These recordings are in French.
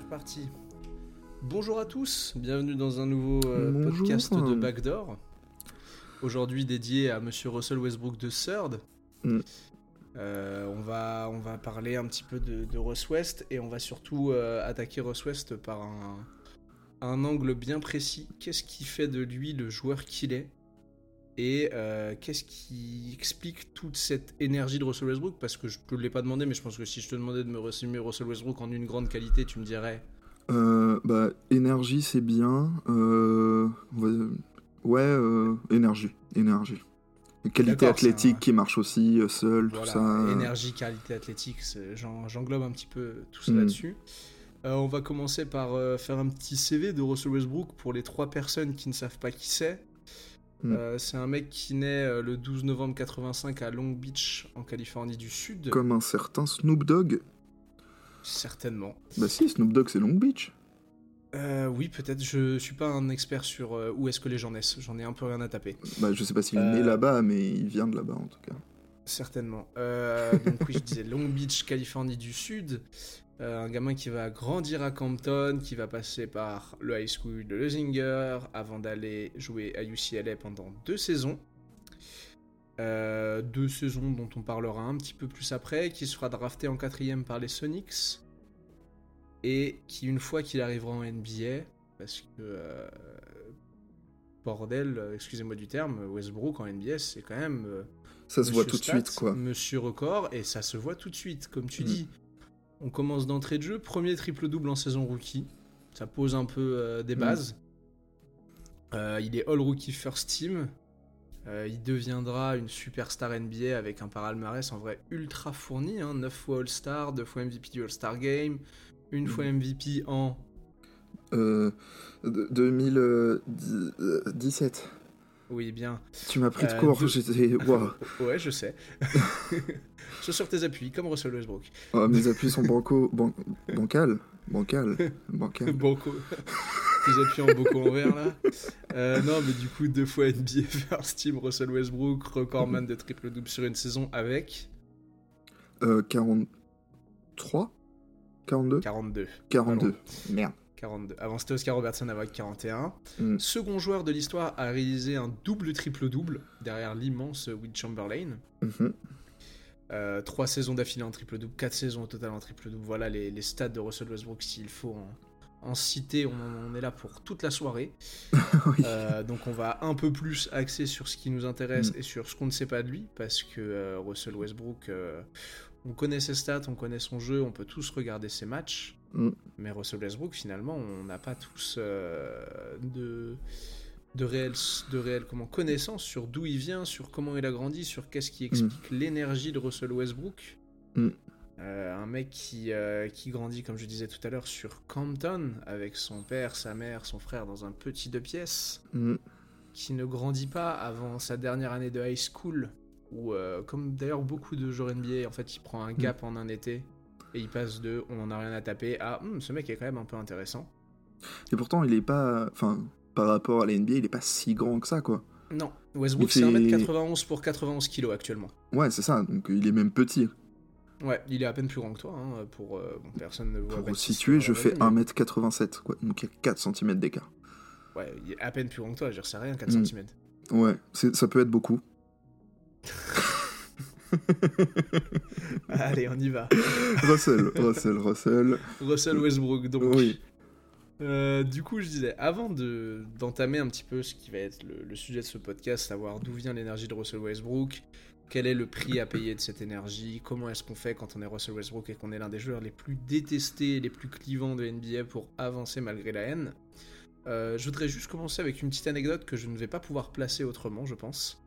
reparti. Bonjour à tous, bienvenue dans un nouveau euh, podcast de Backdoor. Aujourd'hui dédié à Monsieur Russell Westbrook de Third. Mm. Euh, on, va, on va parler un petit peu de, de Russ West et on va surtout euh, attaquer Russ West par un, un angle bien précis. Qu'est-ce qui fait de lui le joueur qu'il est? Et euh, qu'est-ce qui explique toute cette énergie de Russell Westbrook? Parce que je te l'ai pas demandé, mais je pense que si je te demandais de me résumer Russell Westbrook en une grande qualité, tu me dirais Euh, bah, énergie, c'est bien. Euh, Ouais, énergie. Énergie. Qualité athlétique un- qui marche aussi, seul, Voilà, tout ça. énergie, qualité athlétique, j'englobe un petit peu tout ça Mm. là-dessus. Euh, on va commencer par euh, faire un petit CV de Russell Westbrook pour les trois personnes qui ne savent pas qui c'est. Mm. Euh, c'est un mec qui naît euh, le 12 novembre 85 à Long Beach, en Californie du Sud. Comme un certain Snoop Dogg. Certainement. Bah si, Snoop Dogg, c'est Long Beach. Euh, oui, peut-être. Je suis pas un expert sur euh, où est-ce que les gens naissent. J'en ai un peu rien à taper. Bah, je sais pas s'il est né là-bas, mais il vient de là-bas en tout cas. Certainement. Donc oui, je disais Long Beach, Californie du Sud. Euh, un gamin qui va grandir à Compton, qui va passer par le high school de Leuzinger avant d'aller jouer à UCLA pendant deux saisons. Euh, deux saisons dont on parlera un petit peu plus après, qui sera drafté en quatrième par les Sonics et qui une fois qu'il arrivera en NBA, parce que euh, bordel, excusez-moi du terme, Westbrook en NBA c'est quand même Ça se voit tout de suite, quoi. Monsieur record, et ça se voit tout de suite. Comme tu Mm. dis, on commence d'entrée de jeu, premier triple-double en saison rookie. Ça pose un peu euh, des Mm. bases. Euh, il est All Rookie First Team. Euh, il deviendra une superstar NBA avec un palmarès en vrai ultra fourni. Hein, 9 fois All-Star, 2 fois MVP du All-Star Game, une Mm. fois MVP en. Euh, de- 2017. Oui, bien. Tu m'as pris de Euh, court, deux- j'étais... Ouais, je sais. je sur tes appuis, comme Russell Westbrook. Oh, mes appuis sont banco... ban- bancal. Bancal. Bancal. Banco. Tes appuis en Boko en vert là. Euh, non, mais du coup, deux fois NBA First Team, Russell Westbrook, recordman de triple-double sur une saison avec? Euh, 43 42 42. 42. Merde. 42. Avant, c'était Oscar Robertson avec 41. Mm. Second joueur de l'histoire à réaliser un double triple-double derrière l'immense Will Chamberlain. Mhm. Euh, trois saisons d'affilée en triple-double, quatre saisons au total en triple-double. Voilà les, les stats de Russell Westbrook s'il faut en, en citer. On, est là pour toute la soirée. Oui. Euh, donc on va un peu plus axer sur ce qui nous intéresse Mm. et sur ce qu'on ne sait pas de lui, parce que euh, Russell Westbrook, on connaît ses stats, on connaît son jeu, on peut tous regarder ses matchs, Mm. mais Russell Westbrook, finalement, on n'a pas tous euh, de de réelle de réelle comment connaissance sur d'où il vient, sur comment il a grandi, sur qu'est-ce qui explique l'énergie de Russell Westbrook. Mm. Euh, un mec qui, euh, qui grandit, comme je disais tout à l'heure, sur Compton, avec son père, sa mère, son frère dans un petit deux pièces Mm. qui ne grandit pas avant sa dernière année de high school, où, comme d'ailleurs beaucoup de joueurs NBA, en fait, il prend un gap en un été et il passe de on en a rien à taper à Hum, ce mec est quand même un peu intéressant. Et pourtant, il est pas. Enfin, par rapport à la NBA, il est pas si grand que ça, quoi. Non, Westbrook c'est fait- 1m91 pour 91 kg actuellement. Ouais, c'est ça. Donc, il est même petit. Ouais, il est à peine plus grand que toi, hein, pour euh, bon, personne ne voit. Pour Baptiste situer, je fais mais- 1m87, quoi. Donc, il y a 4 cm d'écart. Ouais, il est à peine plus grand que toi, je c'est rien, 4 Mm. cm. Ouais, ça peut être beaucoup. Allez, on y va. Russell, Russell, Russell. Russell Westbrook, donc. Oui. Euh, du coup, je disais, avant de d'entamer un petit peu ce qui va être le, le sujet de ce podcast, savoir d'où vient l'énergie de Russell Westbrook, quel est le prix à payer de cette énergie, comment est-ce qu'on fait quand on est Russell Westbrook et qu'on est l'un des joueurs les plus détestés et les plus clivants de NBA pour avancer malgré la haine. Euh, je voudrais juste commencer avec une petite anecdote que je ne vais pas pouvoir placer autrement, je pense.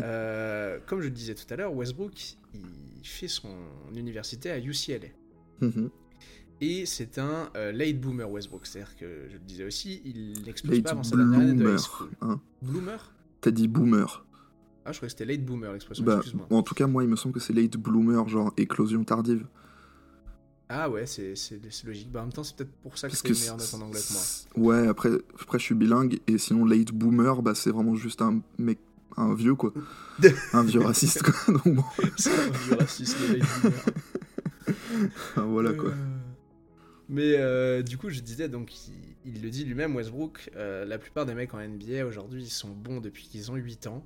Euh, comme je le disais tout à l'heure, Westbrook, il fait son université à UCLA. Mhm. Et c'est un euh, late boomer Westbrook, c'est-à-dire que je le disais aussi, il n'explose Late pas avant sa dernière année de high school. hein. Bloomer? T'as dit boomer. Ah, je croyais que c'était late boomer l'expression, Bah, excuse-moi. en tout cas, moi, il me semble que c'est late bloomer, genre éclosion tardive. Ah ouais, c'est c'est- c'est logique. Bah, en même temps, c'est peut-être pour ça que Parce c'est une meilleure note en anglais que moi. Ouais, après, après, je suis bilingue, et sinon, late boomer, bah, c'est vraiment juste un mec, un vieux, quoi. un vieux raciste, quoi. Donc, bon, un vieux raciste, voilà, quoi. Euh, Mais euh, du coup, je disais, donc, il, il le dit lui-même, Westbrook, euh, la plupart des mecs en NBA aujourd'hui, ils sont bons depuis qu'ils ont 8 ans.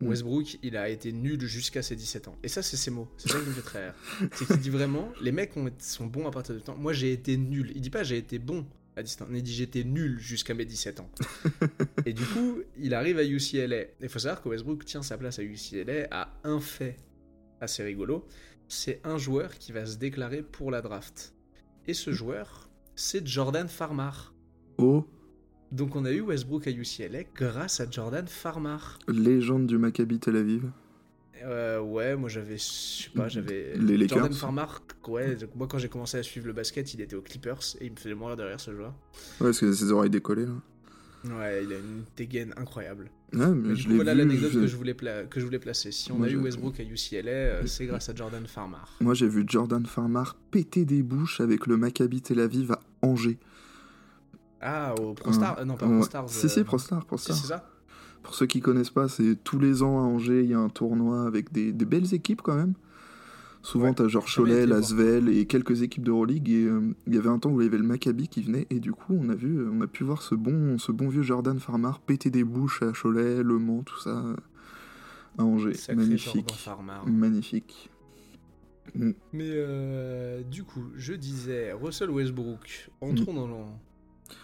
Mm. Westbrook, il a été nul jusqu'à ses 17 ans. Et ça, c'est ses mots. C'est ça qui me fait très rire. C'est qu'il dit vraiment, les mecs ont- sont bons à partir de temps. Moi, j'ai été nul. Il dit pas j'ai été bon à 17 ans. Il dit j'étais nul jusqu'à mes 17 ans. Et du coup, il arrive à UCLA. Il faut savoir que Westbrook tient sa place à UCLA à un fait assez rigolo. C'est un joueur qui va se déclarer pour la draft. Et ce joueur, c'est Jordan Farmar. Oh, Donc on a eu Westbrook à UCLA grâce à Jordan Farmar. légende du Maccabi Tel Aviv. Euh, ouais, moi j'avais, je sais pas, j'avais. Les. Jordan Farmar, ouais, donc moi quand j'ai commencé à suivre le basket, il était aux Clippers et il me faisait mourir derrière ce joueur. Ouais, parce que ses oreilles décollées là. Ouais, il a une dégaine incroyable. Mais je coup, voilà l'anecdote que, je voulais pla- que je voulais placer. Si on Moi, a eu Westbrook à UCLA, euh, c'est grâce à Jordan Farmar. Moi, j'ai vu Jordan Farmar péter des bouches avec le Maccabi Tel Aviv à Angers. Ah, au ProStar euh, Non, pas Ouais. ProStars. Si, si, ProStar, si, ProStar. c'est ça? Pour ceux qui connaissent pas, c'est tous les ans à Angers, il y a un tournoi avec des, des belles équipes quand même. Souvent, Ouais, t'as genre Cholet. Lasvel et quelques équipes d'Euroleague. Et euh, il y avait un temps où il y avait le Maccabi qui venait. Et du coup, on a, vu, on a pu voir ce bon, ce bon vieux Jordan Farmar péter des bouches à Cholet, Le Mans, tout ça. euh, À Angers. Magnifique. Farmar. Magnifique. Mais euh, du coup, je disais, Russell Westbrook, entrons dans le-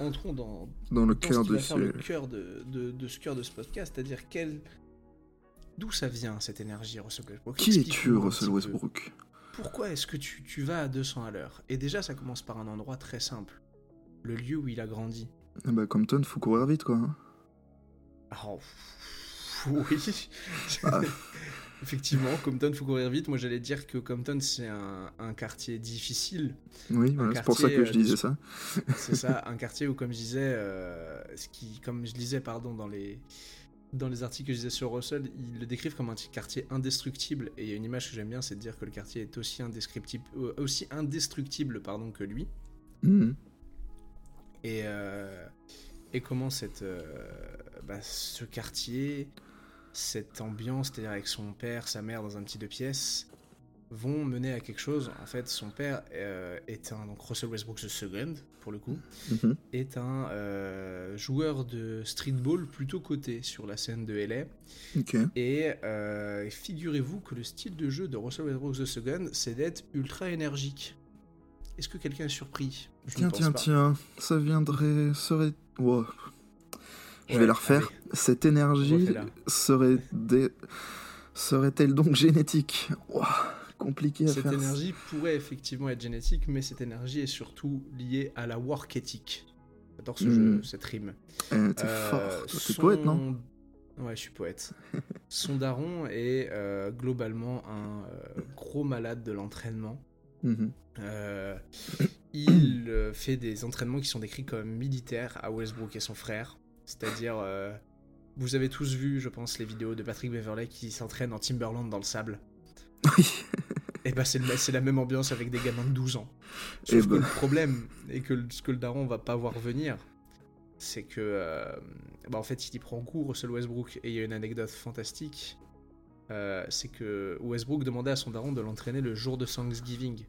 Entrons dans, Dans le dans cœur de le ce. cœur de, de, de ce cœur de ce podcast, c'est-à-dire quel... d'où ça vient cette énergie, Russell Westbrook? Qui es-tu, Russell. Westbrook? Pourquoi est-ce que tu, tu vas à 200 à l'heure? Et déjà, ça commence par un endroit très simple, le lieu où il a grandi. Ah bah, Compton, faut courir vite quoi. hein. Pff, oui. Ah. Effectivement, Compton, faut courir vite. Moi, j'allais dire que Compton, c'est un, un quartier difficile. Oui, voilà, c'est pour ça que je euh, disais ça. C'est ça, un quartier où, comme je disais, euh, ce qui, comme je lisais, pardon, dans les dans les articles que je disais sur Russell, ils le décrivent comme un quartier indestructible. Et il y a une image que j'aime bien, c'est de dire que le quartier est aussi indescriptible, euh, aussi indestructible, pardon, que lui. Mhm. Et, euh, et comment cette, euh, bah, ce quartier, cette ambiance, c'est-à-dire avec son père, sa mère dans un petit deux pièces, vont mener à quelque chose. En fait, son père euh, est un donc Russell Westbrook the second pour le coup, Mhm. est un euh, joueur de streetball plutôt coté sur la scène de LA. Et euh, figurez-vous que le style de jeu de Russell Westbrook the second, c'est d'être ultra énergique. Est-ce que quelqu'un est surpris? Je Tiens, tiens, pas. tiens, ça viendrait. serait. Wow. Je vais la refaire. allez. Cette énergie Refais-la. serait. Des... Serait-elle donc génétique? Wow. Compliqué à Cette faire. énergie pourrait effectivement être génétique, mais cette énergie est surtout liée à la work ethic. J'adore ce Hmm. jeu, cette rime. Eh, T'es Euh, fort. T'es son- poète, non? Ouais, je suis poète. son daron est euh, globalement un euh, gros malade de l'entraînement. Mhm. Euh, il fait des entraînements qui sont décrits comme militaires à Westbrook et son frère. C'est-à-dire, euh, vous avez tous vu, je pense, les vidéos de Patrick Beverley qui s'entraîne en Timberland dans le sable. Oui. Et bah c'est le- c'est la même ambiance avec des gamins de 12 ans. Eh Sauf que ben. le problème, et que ce que le daron va pas voir venir, c'est que euh, bah en fait il y prend cours Russell Westbrook et il y a une anecdote fantastique. euh, c'est que Westbrook demandait à son daron de l'entraîner le jour de Thanksgiving,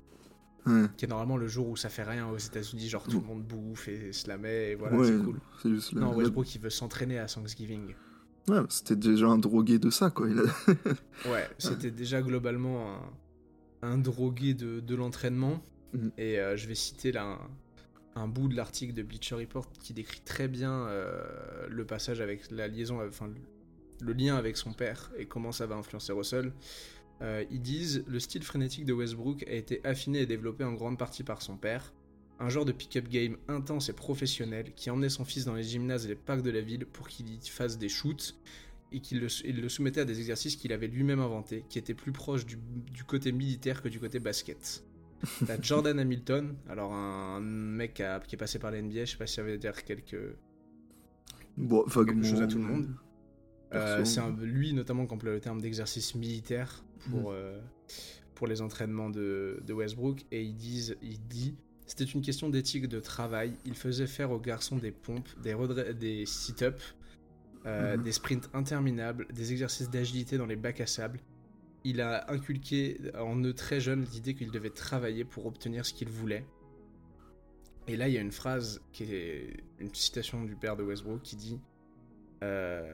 Ouais. qui est normalement le jour où ça fait rien aux États-Unis, genre tout le monde bouffe et se la met et voilà, ouais, c'est cool. c'est juste la- Non, Westbrook il veut s'entraîner à Thanksgiving. Ouais, c'était déjà un drogué de ça, quoi. Il a... Ouais, c'était déjà globalement un, un drogué de, de l'entraînement. Mhm. Et euh, je vais citer là un, un bout de l'article de Bleacher Report qui décrit très bien euh, le passage avec la liaison, enfin le lien avec son père et comment ça va influencer Russell. Euh, ils disent le style frénétique de Westbrook a été affiné et développé en grande partie par son père. Un genre de pick-up game intense et professionnel qui emmenait son fils dans les gymnases et les parcs de la ville pour qu'il y fasse des shoots et qu'il le, il le soumettait à des exercices qu'il avait lui-même inventés, qui étaient plus proches du, du côté militaire que du côté basket. T'as Jordan Hamilton, alors un mec qui, est passé par la NBA, je sais pas si ça veut dire quelque, Bon, quelque chose à tout le monde. Euh, c'est lui notamment qui emploie le terme d'exercice militaire pour, Mhm. euh, pour les entraînements de, de Westbrook et ils disent, il dit c'était une question d'éthique de travail. Il faisait faire aux garçons des pompes, des, des sit-ups, euh, Mhm. des sprints interminables, des exercices d'agilité dans les bacs à sable. Il a inculqué en eux très jeunes l'idée qu'ils devaient travailler pour obtenir ce qu'ils voulaient. Et là, il y a une phrase qui est une citation du père de Westbrook qui dit euh,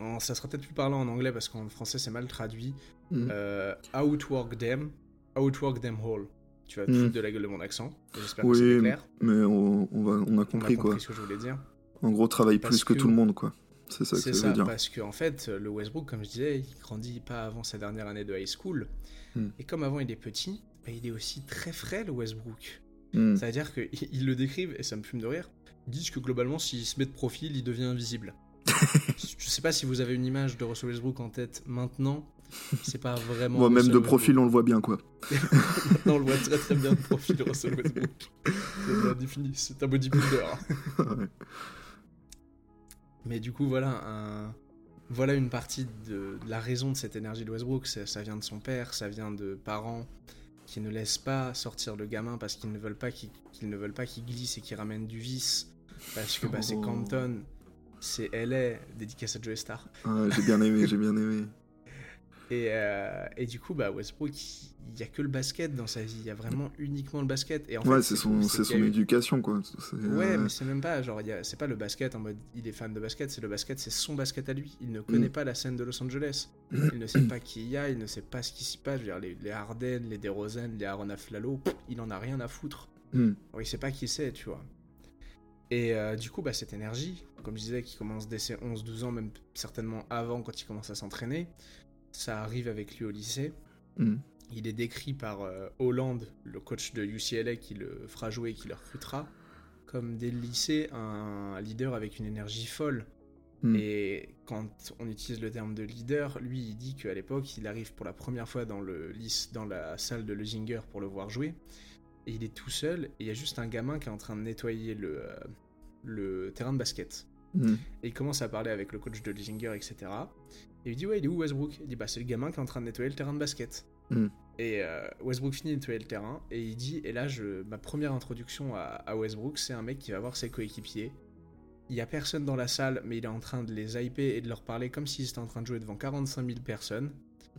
en- Ça sera peut-être plus parlant en anglais parce qu'en français c'est mal traduit. Mm. Euh, outwork them, outwork them all. Tu vas te Mm. foutre de la gueule de mon accent. J'espère que Oui, c'est clair. mais on, on va, on a On a compris quoi. compris ce que je voulais dire. En gros, travaille Parce plus que, que- tout le monde quoi. C'est ça que C'est ça ça, veut dire. parce qu'en fait, le Westbrook, comme je disais, il grandit pas avant sa dernière année de high school. Mm. Et comme avant il est petit, bah, il est aussi très frais, le Westbrook. Mm. Ça veut dire qu'ils ils le décrivent, et ça me fume de rire, ils disent que globalement, s'il se met de profil, il devient invisible. Je sais pas si vous avez une image de Russell Westbrook en tête maintenant, c'est pas vraiment. Moi, même de profil, on le voit bien quoi. Maintenant, on le voit très très bien de profil de Russell Westbrook. C'est bien défini, c'est un bodybuilder. Ouais. Mais du coup, voilà, un... voilà une partie de... de la raison de cette énergie de Westbrook. Ça, vient de son père, ça vient de parents qui ne laissent pas sortir le gamin parce qu'ils ne veulent pas qu'il ne veulent pas qu'il glisse et qu'il ramène du vice. Parce que bah, c'est Oh. Compton, c'est LA, dédicace à Joey Star. Ah, j'ai bien aimé, j'ai bien aimé. Et, euh, et du coup, bah, Westbrook, il n'y a que le basket dans sa vie. Il y a vraiment uniquement le basket. Et en ouais, c'est son, c'est son eu- éducation quoi. C'est, Ouais, euh, mais c'est même pas genre, il y a- c'est pas le basket en mode il est fan de basket, c'est le basket, c'est son basket à lui. Il ne connaît Mm. pas la scène de Los Angeles. Il ne sait pas qui il y a, il ne sait pas ce qui s'y passe. Je veux dire, les, les Harden, les DeRozan, les Aaron Aflalo, il en a rien à foutre. mm. Alors, il sait pas qui c'est, tu vois. Et euh, du coup, bah, cette énergie, comme je disais, qui commence dès ses 11-12 ans, même certainement avant quand il commence à s'entraîner, ça arrive avec lui au lycée. Mm. Il est décrit par euh, Holland, le coach de UCLA qui le fera jouer et qui le recrutera, comme dès le lycée un leader avec une énergie folle. Mm. Et quand on utilise le terme de leader, lui il dit qu'à l'époque il arrive pour la première fois dans, le, dans la salle de Lesinger pour le voir jouer. Et il est tout seul et il y a juste un gamin qui est en train de nettoyer le, euh, le terrain de basket. Mm. Et il commence à parler avec le coach de Lesinger, etc. Et il dit Ouais, il est où Westbrook? Il dit Bah, c'est le gamin qui est en train de nettoyer le terrain de basket. Mm. Et euh, Westbrook finit de nettoyer le terrain. Et il dit Et là, je, ma première introduction à, à Westbrook, c'est un mec qui va voir ses coéquipiers. Il y a personne dans la salle, mais il est en train de les hyper et de leur parler comme s'ils étaient en train de jouer devant 45 000 personnes.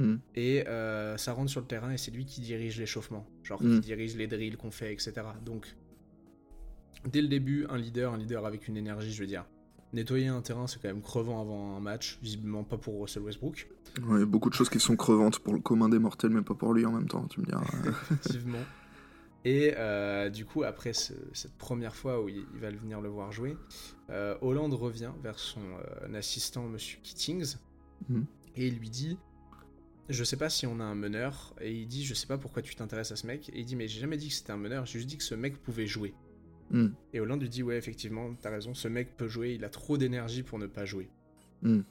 Mm. Et euh, ça rentre sur le terrain et c'est lui qui dirige l'échauffement. Genre, Mm. qui dirige les drills qu'on fait, etc. Donc, dès le début, un leader, un leader avec une énergie, je veux dire. Nettoyer un terrain, c'est quand même crevant avant un match. Visiblement pas pour Russell Westbrook. Ouais, beaucoup de choses qui sont crevantes pour le commun des mortels, mais pas pour lui en même temps, tu me diras. effectivement. Et euh, du coup, après ce- cette première fois où il, il va venir le voir jouer, euh, Hollande revient vers son euh, assistant, Monsieur Kittings, Mhm. et il lui dit Je sais pas si on a un meneur. Et il dit Je sais pas pourquoi tu t'intéresses à ce mec. Et il dit Mais j'ai jamais dit que c'était un meneur, j'ai juste dit que ce mec pouvait jouer. Mm. Et Hollande lui dit Ouais, effectivement, t'as raison, ce mec peut jouer, il a trop d'énergie pour ne pas jouer. Mm.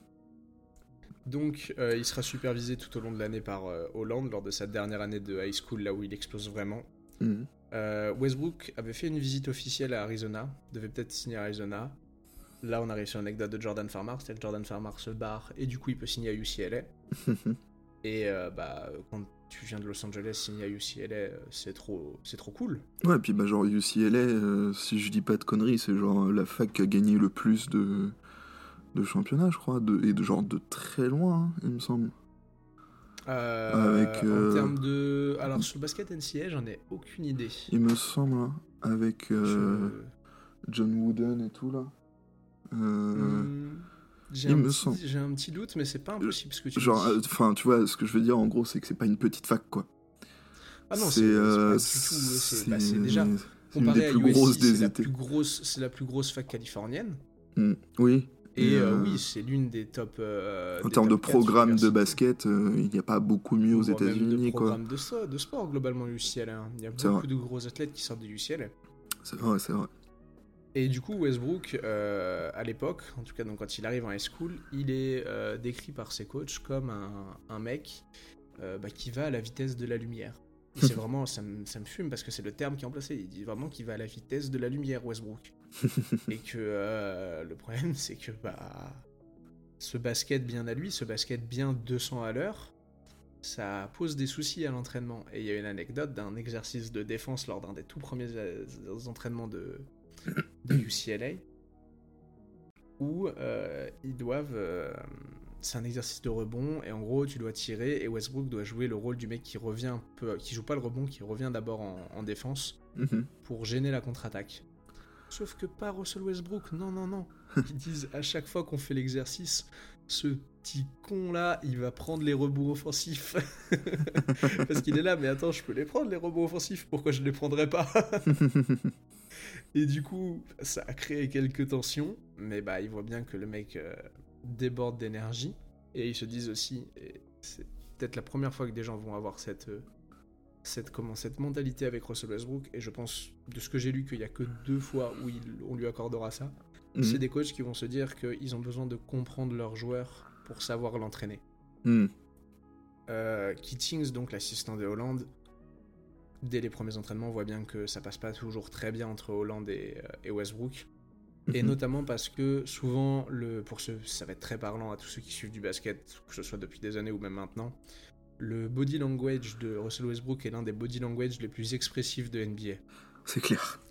Donc, euh, il sera supervisé tout au long de l'année par euh, Hollande lors de sa dernière année de high school, là où il explose vraiment. Mm. Euh, Westbrook avait fait une visite officielle à Arizona, devait peut-être signer à Arizona. Là, on arrive sur l'anecdote de Jordan Farmar, c'est-à-dire que Jordan Farmar se barre et du coup, il peut signer à UCLA. et euh, bah, quand tu viens de Los Angeles, signer à UCLA, euh, c'est trop, c'est trop cool. Ouais, puis bah, genre UCLA, euh, si je dis pas de conneries, c'est genre la fac qui a gagné le plus de, de championnats, je crois, de, et de genre de très loin, hein, il me semble. Euh, Avec, En termes de. Alors, sur le basket NCA, j'en ai aucune idée. Il me semble, hein, avec Je- John Wooden et tout là. Euh, Hmm, J'ai un, petit- un doute, mais c'est pas impossible ce que tu Genre, enfin, tu vois, ce que je veux dire en gros, c'est que c'est pas une petite fac quoi. ah non, c'est euh, pas du tout. ouais, C'est bah, déjà. Comparé des à plus USC, grosses c'est des la plus grosse, c'est la plus grosse fac californienne. Mm, Oui. Et euh, euh, oui, c'est l'une des top. euh, En des termes de top programme de basket, il n'y a pas beaucoup mieux aux États-Unis quoi. programme de, so- de sport globalement UCLA. hein. Il y a beaucoup de gros athlètes qui sortent de UCLA. C'est vrai, c'est vrai. Et du coup, Westbrook, euh, à l'époque, en tout cas donc quand il arrive en high school, il est euh, décrit par ses coachs comme un, un mec euh, bah, qui va à la vitesse de la lumière. Et c'est vraiment, ça me, ça me fume parce que c'est le terme qui est emplacé. Il dit vraiment qu'il va à la vitesse de la lumière, Westbrook. Et que le problème, c'est que bah, ce basket bien à lui, ce basket bien 200 à l'heure, ça pose des soucis à l'entraînement. Et il y a une anecdote d'un exercice de défense lors d'un des tout premiers entraînements de, de UCLA où euh, ils doivent euh, c'est un exercice de rebond et en gros tu dois tirer et Westbrook doit jouer le rôle du mec qui revient un peu, qui joue pas le rebond, qui revient d'abord en, en défense Mhm. pour gêner la contre-attaque. Sauf que pas Russell Westbrook, non, non, non. Ils disent à chaque fois qu'on fait l'exercice, ce petit con là, il va prendre les rebonds offensifs. Parce qu'il est là, mais attends, je peux les prendre les rebonds offensifs, pourquoi je les prendrais pas? Et du coup, ça a créé quelques tensions, mais bah, ils voient bien que le mec euh, déborde d'énergie. Et ils se disent aussi, et c'est peut-être la première fois que des gens vont avoir cette, euh, cette, comment, cette mentalité avec Russell Westbrook, et je pense, de ce que j'ai lu, qu'il n'y a que deux fois où il- on lui accordera ça. Mhm. C'est des coachs qui vont se dire qu'ils ont besoin de comprendre leur joueur pour savoir l'entraîner. Euh, Kittings, donc l'assistant de Hollande, dès les premiers entraînements, on voit bien que ça passe pas toujours très bien entre Hollande et, euh, et Westbrook. Et Mhm. notamment parce que souvent, le, pour ceux, ça va être très parlant à tous ceux qui suivent du basket, que ce soit depuis des années ou même maintenant, le body language de Russell Westbrook est l'un des body language les plus expressifs de NBA. C'est clair.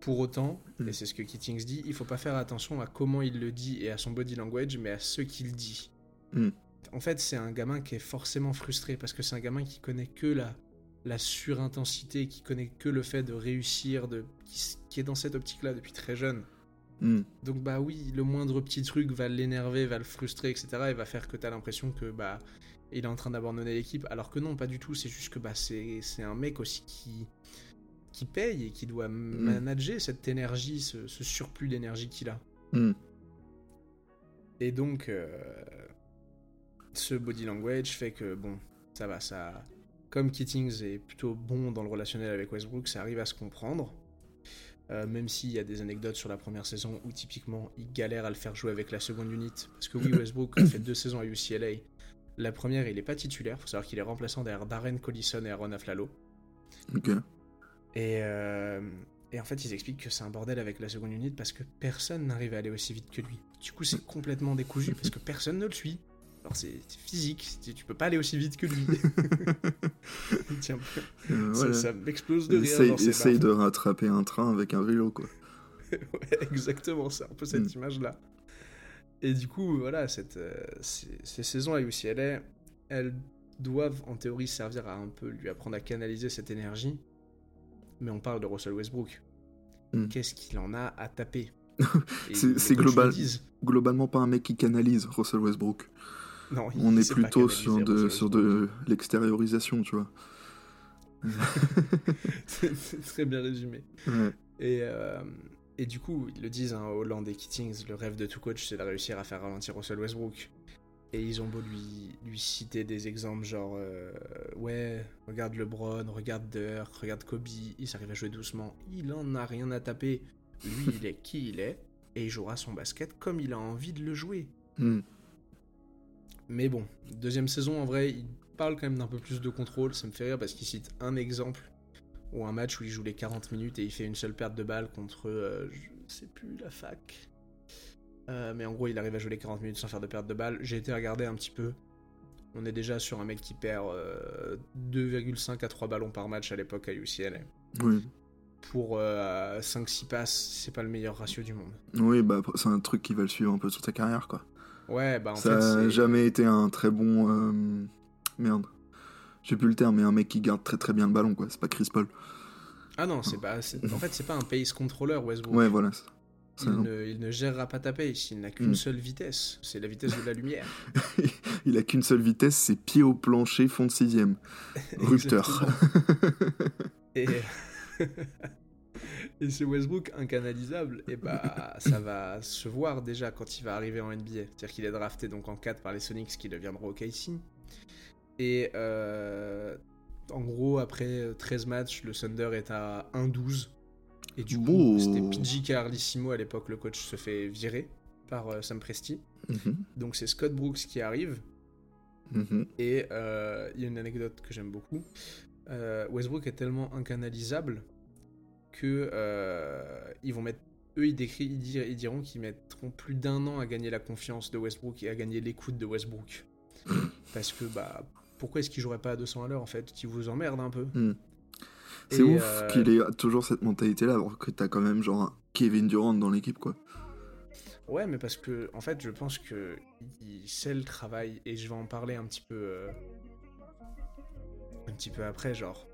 Pour autant, Mm. et c'est ce que Kittings dit, il faut pas faire attention à comment il le dit et à son body language, mais à ce qu'il dit. Mm. En fait, c'est un gamin qui est forcément frustré parce que c'est un gamin qui connaît que la, la surintensité, qui connaît que le fait de réussir, de, qui, est dans cette optique-là depuis très jeune. Mhm. Donc bah oui, le moindre petit truc va l'énerver, va le frustrer, etc. et va faire que t'as l'impression que bah il est en train d'abandonner l'équipe, alors que non, pas du tout. C'est juste que bah c'est un mec aussi qui qui paye et qui doit manager cette énergie, ce, ce surplus d'énergie qu'il a. Mhm. Et donc euh, ce body language fait que bon, ça va, ça. Comme Kittings est plutôt bon dans le relationnel avec Westbrook, ça arrive à se comprendre. Euh, même s'il y a des anecdotes sur la première saison où typiquement il galère à le faire jouer avec la seconde unit. Parce que oui, Westbrook a fait deux saisons à UCLA. La première, il n'est pas titulaire. faut savoir qu'il est remplaçant derrière Darren Collison et Aaron Aflalo. Ok. Et, euh, et en fait, ils expliquent que c'est un bordel avec la seconde unit parce que personne n'arrive à aller aussi vite que lui. Du coup, c'est complètement décousu parce que personne ne le suit. Alors, c'est physique, tu peux pas aller aussi vite que lui. Tiens, Euh, ça, voilà. ça m'explose de rire. Essaye, dans essaye de rattraper un train avec un vélo, quoi. Ouais, exactement, c'est un peu cette Mm. image-là. Et du coup, voilà, cette, euh, ces, ces saisons à UCLA, elles doivent en théorie servir à un peu lui apprendre à canaliser cette énergie. Mais on parle de Russell Westbrook. Mm. Qu'est-ce qu'il en a à taper C'est- global. Globalement, pas un mec qui canalise Russell Westbrook. Non, On est plutôt sur de, sur de l'extériorisation, tu vois. C'est très bien résumé. Ouais. Et, euh, et du coup, ils le disent, hein, Holland et Kittings, le rêve de tout coach, c'est de réussir à faire ralentir Russell Westbrook. Et ils ont beau lui, lui citer des exemples genre, euh, ouais, regarde LeBron, regarde Dirk, regarde Kobe, il s'arrive à jouer doucement, il en a rien à taper. Lui, il est qui il est, et il jouera son basket comme il a envie de le jouer. Hmm. Mais bon, deuxième saison, en vrai, il parle quand même d'un peu plus de contrôle. Ça me fait rire parce qu'il cite un exemple ou un match où il joue les 40 minutes et il fait une seule perte de balle contre, euh, je sais plus, la fac. Euh, mais en gros, il arrive à jouer les 40 minutes sans faire de perte de balle. J'ai été regarder un petit peu. On est déjà sur un mec qui perd euh, 2,5 à 3 ballons par match à l'époque à UCLA. Oui. Pour 5-6 passes, c'est pas le meilleur ratio du monde. Oui, bah, c'est un truc qui va le suivre un peu toute sa carrière, quoi. Ouais, bah en ça fait, a c'est- jamais été un très bon. euh, Merde. J'ai plus le terme, mais un mec qui garde très très bien le ballon, quoi. C'est pas Chris Paul. Ah non, c'est pas. En fait, c'est pas un pace controller, Westbrook. Ouais, voilà. Il ne, il ne gérera pas ta pace, il n'a qu'une Mm. seule vitesse, c'est la vitesse de la lumière. Il a qu'une seule vitesse, c'est pied au plancher, fond de sixième. Rupteur. Et, et ce Westbrook incanalisable, et bah ça va se voir déjà quand il va arriver en NBA. C'est-à-dire qu'il est drafté donc en 4 par les Sonics qui deviendront OKC. Et euh, en gros, après 13 matchs, le Thunder est à 1-12. Et du coup, c'était PG Carlissimo à l'époque, le coach se fait virer par euh, Sam Presti. Mhm, Donc c'est Scott Brooks qui arrive. mhm. Et euh, il y a une anecdote que j'aime beaucoup. Euh, Westbrook est tellement incanalisable que euh, ils vont mettre. Eux, ils, décrit- ils, dir- ils diront qu'ils mettront plus d'un an à gagner la confiance de Westbrook et à gagner l'écoute de Westbrook. Parce que, bah, pourquoi est-ce qu'il jouerait pas à 200 à l'heure en fait? Qui vous emmerde un peu. Mm. Et, C'est ouf euh, qu'il ait toujours cette mentalité-là, alors que t'as quand même genre un Kevin Durant dans l'équipe, quoi. Ouais, mais parce que, en fait, je pense que il sait le travail, et je vais en parler un petit peu. euh, un petit peu après, genre.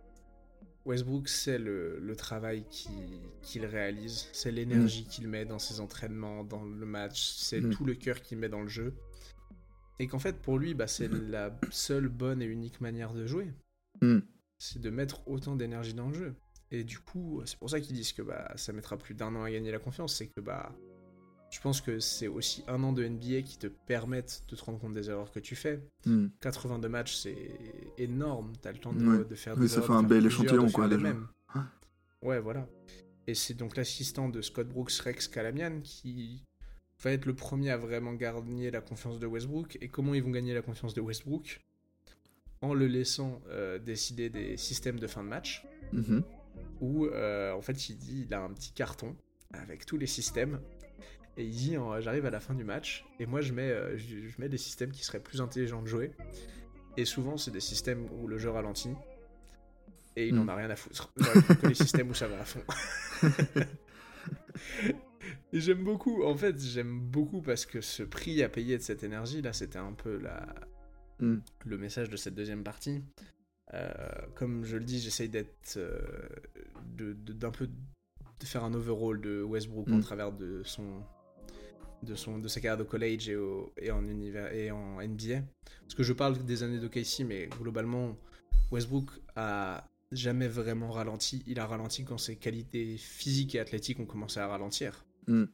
Westbrook, c'est le, le travail qui- qu'il réalise, c'est l'énergie qu'il met dans ses entraînements, dans le match, c'est Mm. tout le cœur qu'il met dans le jeu. Et qu'en fait, pour lui, bah, c'est la seule bonne et unique manière de jouer. Mm. C'est de mettre autant d'énergie dans le jeu. Et du coup, c'est pour ça qu'ils disent que bah, ça mettra plus d'un an à gagner la confiance. C'est que bah, je pense que c'est aussi un an de NBA qui te permettent de te rendre compte des erreurs que tu fais. Hmm. 82 matchs, c'est énorme. T'as le temps de, Ouais. de faire des ça erreurs, fait un bel échantillon, quoi, les mêmes. Ouais. Ouais, voilà. Et c'est donc l'assistant de Scott Brooks, Rex Calamian, qui va être le premier à vraiment gagner la confiance de Westbrook. Et comment ils vont gagner la confiance de Westbrook? En le laissant euh, décider des systèmes de fin de match Mhm. où euh, en fait il dit il a un petit carton avec tous les systèmes et il dit euh, j'arrive à la fin du match et moi je mets euh, je, je mets des systèmes qui seraient plus intelligents de jouer. Et souvent c'est des systèmes où le jeu ralentit et il n'en a rien à foutre. Que les systèmes où ça va à fond. Et j'aime beaucoup en fait j'aime beaucoup parce que ce prix à payer de cette énergie là c'était un peu la Mm. le message de cette deuxième partie. Euh, comme je le dis, j'essaye d'être euh, de- de- d'un peu de faire un overall de Westbrook en travers de son de son de sa carrière de college et, au- et en univers et en NBA. Parce que je parle des années de Casey, mais globalement Westbrook a jamais vraiment ralenti. Il a ralenti quand ses qualités physiques et athlétiques ont commencé à ralentir. Mm.